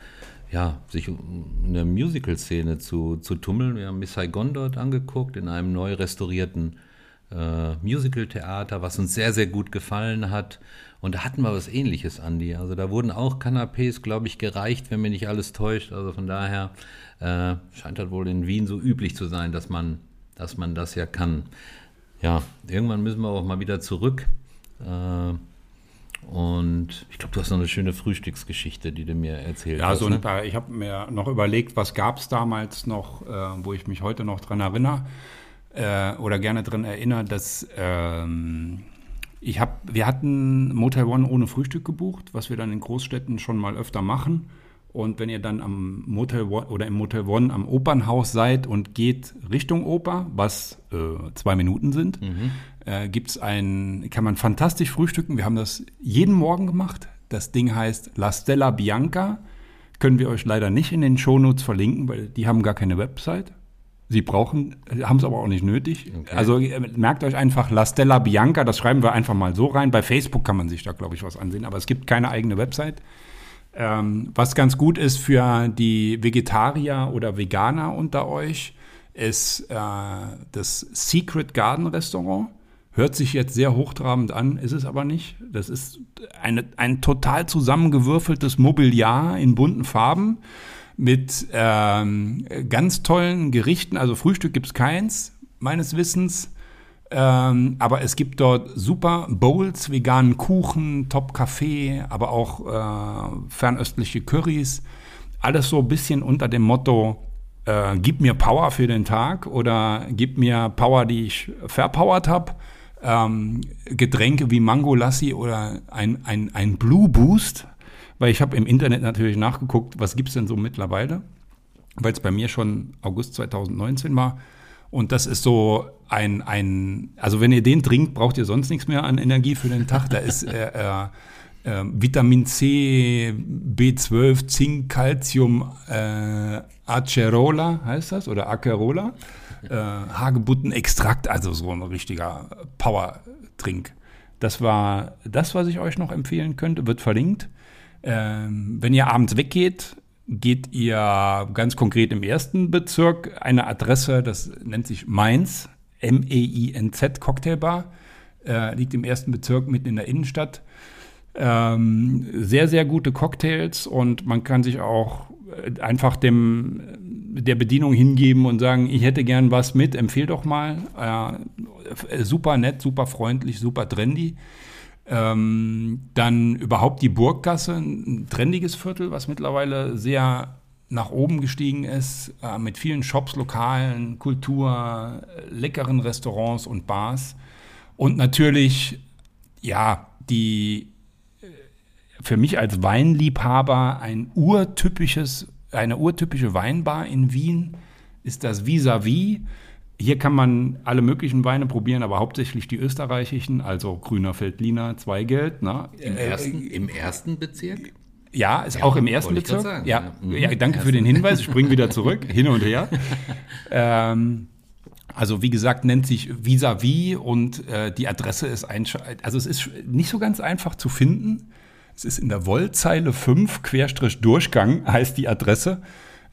ja, sich in der Musical-Szene zu, zu tummeln. Wir haben Miss Saigon dort angeguckt, in einem neu restaurierten äh, Musical-Theater, was uns sehr, sehr gut gefallen hat. Und da hatten wir was ähnliches, Andi. Also da wurden auch Canapés, glaube ich, gereicht, wenn mir nicht alles täuscht. Also von daher äh, scheint das wohl in Wien so üblich zu sein, dass man, dass man das ja kann. Ja, irgendwann müssen wir auch mal wieder zurück. Äh, und ich glaube, du hast noch eine schöne Frühstücksgeschichte, die du mir erzählt ja, hast. Ja, so ne? ich habe mir noch überlegt, was gab es damals noch, äh, wo ich mich heute noch dran erinnere äh, oder gerne dran erinnere, dass ähm, ich habe, wir hatten Motel One ohne Frühstück gebucht, was wir dann in Großstädten schon mal öfter machen. Und wenn ihr dann am Motel One oder im Motel One am Opernhaus seid und geht Richtung Oper, was äh, zwei Minuten sind, mhm. äh, gibt's ein, kann man fantastisch frühstücken. Wir haben das jeden Morgen gemacht. Das Ding heißt La Stella Bianca. Können wir euch leider nicht in den Shownotes verlinken, weil die haben gar keine Website. Sie brauchen, haben es aber auch nicht nötig. Okay. Also äh, merkt euch einfach La Stella Bianca, das schreiben wir einfach mal so rein. Bei Facebook kann man sich da, glaube ich, was ansehen, aber es gibt keine eigene Website. Ähm, was ganz gut ist für die Vegetarier oder Veganer unter euch, ist äh, das Secret Garden Restaurant. Hört sich jetzt sehr hochtrabend an, ist es aber nicht. Das ist eine, ein total zusammengewürfeltes Mobiliar in bunten Farben mit ähm, ganz tollen Gerichten. Also Frühstück gibt es keins, meines Wissens. Ähm, aber es gibt dort super Bowls, veganen Kuchen, Top-Kaffee, aber auch äh, fernöstliche Currys. Alles so ein bisschen unter dem Motto, äh, gib mir Power für den Tag oder gib mir Power, die ich verpowert habe. Ähm, Getränke wie Mango Lassi oder ein, ein, ein Blue Boost, weil ich habe im Internet natürlich nachgeguckt, was gibt es denn so mittlerweile, weil es bei mir schon August 2019 war. Und das ist so ein, ein, also wenn ihr den trinkt, braucht ihr sonst nichts mehr an Energie für den Tag. Da ist äh, äh, äh, Vitamin C, B12, Zink, Calcium, äh, Acerola heißt das oder Acerola, äh, Hagebuttenextrakt, also so ein richtiger Power-Trink. Das war das, was ich euch noch empfehlen könnte, wird verlinkt. Ähm, wenn ihr abends weggeht, geht ihr ganz konkret im ersten Bezirk eine Adresse, das nennt sich Mainz, M-E-I-N-Z Cocktailbar, äh, liegt im ersten Bezirk mitten in der Innenstadt. Ähm, sehr, sehr gute Cocktails und man kann sich auch äh, einfach dem, der Bedienung hingeben und sagen, ich hätte gern was mit, empfehl doch mal. Äh, super nett, super freundlich, super trendy. Ähm, dann überhaupt die Burggasse, ein trendiges Viertel, was mittlerweile sehr nach oben gestiegen ist, äh, mit vielen Shops, Lokalen, Kultur, leckeren Restaurants und Bars. Und natürlich, ja, die äh, für mich als Weinliebhaber ein urtypisches, eine urtypische Weinbar in Wien ist das Vis-a-vis. vis hier kann man alle möglichen Weine probieren, aber hauptsächlich die österreichischen, also Grüner Feldliner, Zweigeld. Ne? Im, äh, ersten, Im ersten Bezirk? Ja, ist ja, auch im ersten Bezirk. Sagen, ja, ja. ja, danke für den Hinweis. Ich springe wieder zurück, hin und her. ähm, also wie gesagt, nennt sich Vis-a-vis -vis und äh, die Adresse ist ein, also es ist nicht so ganz einfach zu finden. Es ist in der Wollzeile 5 Querstrich Durchgang heißt die Adresse.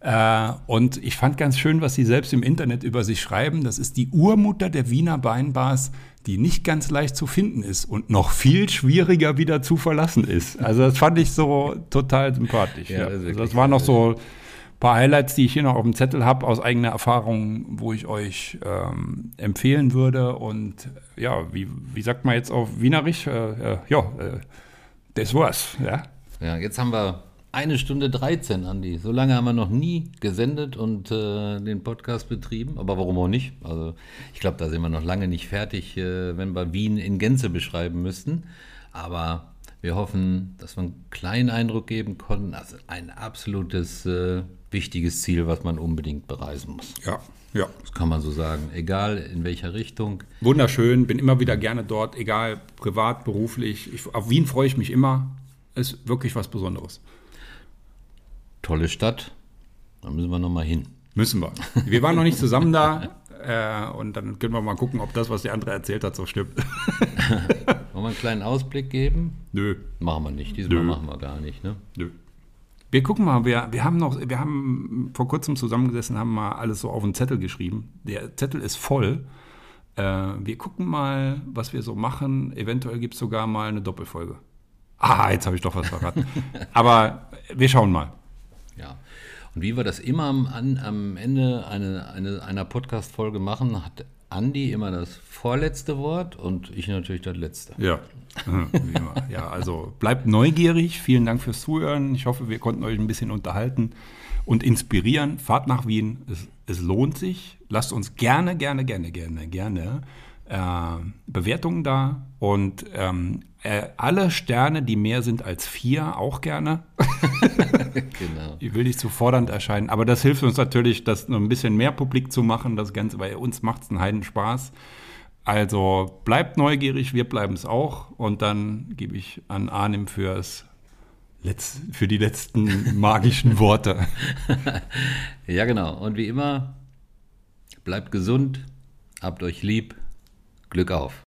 Äh, und ich fand ganz schön, was sie selbst im Internet über sich schreiben. Das ist die Urmutter der Wiener Weinbars, die nicht ganz leicht zu finden ist und noch viel schwieriger wieder zu verlassen ist. Also das fand ich so total sympathisch. Ja, Das, also das waren noch so ein paar Highlights, die ich hier noch auf dem Zettel habe aus eigener Erfahrung, wo ich euch ähm, empfehlen würde. Und ja, wie, wie sagt man jetzt auf Wienerisch? Äh, äh, ja, äh, das war's. Ja. ja, jetzt haben wir eine Stunde 13, Andi. So lange haben wir noch nie gesendet und äh, den Podcast betrieben. Aber warum auch nicht? Also ich glaube, da sind wir noch lange nicht fertig, äh, wenn wir Wien in Gänze beschreiben müssten. Aber wir hoffen, dass wir einen kleinen Eindruck geben konnten. Also ein absolutes äh, wichtiges Ziel, was man unbedingt bereisen muss. Ja, Ja. Das kann man so sagen. Egal in welcher Richtung. Wunderschön, bin immer wieder gerne dort, egal privat, beruflich. Ich, auf Wien freue ich mich immer. Ist wirklich was Besonderes. Tolle Stadt. Da müssen wir nochmal hin. Müssen wir. Wir waren noch nicht zusammen da. Äh, und dann können wir mal gucken, ob das, was der andere erzählt hat, so stimmt. Wollen wir einen kleinen Ausblick geben? Nö, Machen wir nicht. Diesmal Nö. machen wir gar nicht. Ne? nö. Wir gucken mal, wir, wir haben noch, wir haben vor kurzem zusammengesessen, haben mal alles so auf einen Zettel geschrieben. Der Zettel ist voll. Äh, wir gucken mal, was wir so machen. Eventuell gibt es sogar mal eine Doppelfolge. Ah, jetzt habe ich doch was verraten. Aber wir schauen mal. Und wie wir das immer am, am Ende eine, eine, einer Podcast-Folge machen, hat Andi immer das vorletzte Wort und ich natürlich das letzte. Ja, wie immer. Ja, also bleibt neugierig. Vielen Dank fürs Zuhören. Ich hoffe, wir konnten euch ein bisschen unterhalten und inspirieren. Fahrt nach Wien. Es, es lohnt sich. Lasst uns gerne, gerne, gerne, gerne, gerne äh, Bewertungen da und ähm, äh, alle Sterne, die mehr sind als vier, auch gerne. Genau. Ich will nicht zu fordernd erscheinen, aber das hilft uns natürlich, das noch ein bisschen mehr publik zu machen, das Ganze, weil uns macht es einen Heidenspaß. Also bleibt neugierig, wir bleiben es auch. Und dann gebe ich an Arnim fürs Letz-, für die letzten magischen Worte. Ja, genau. Und wie immer, bleibt gesund, habt euch lieb, Glück auf.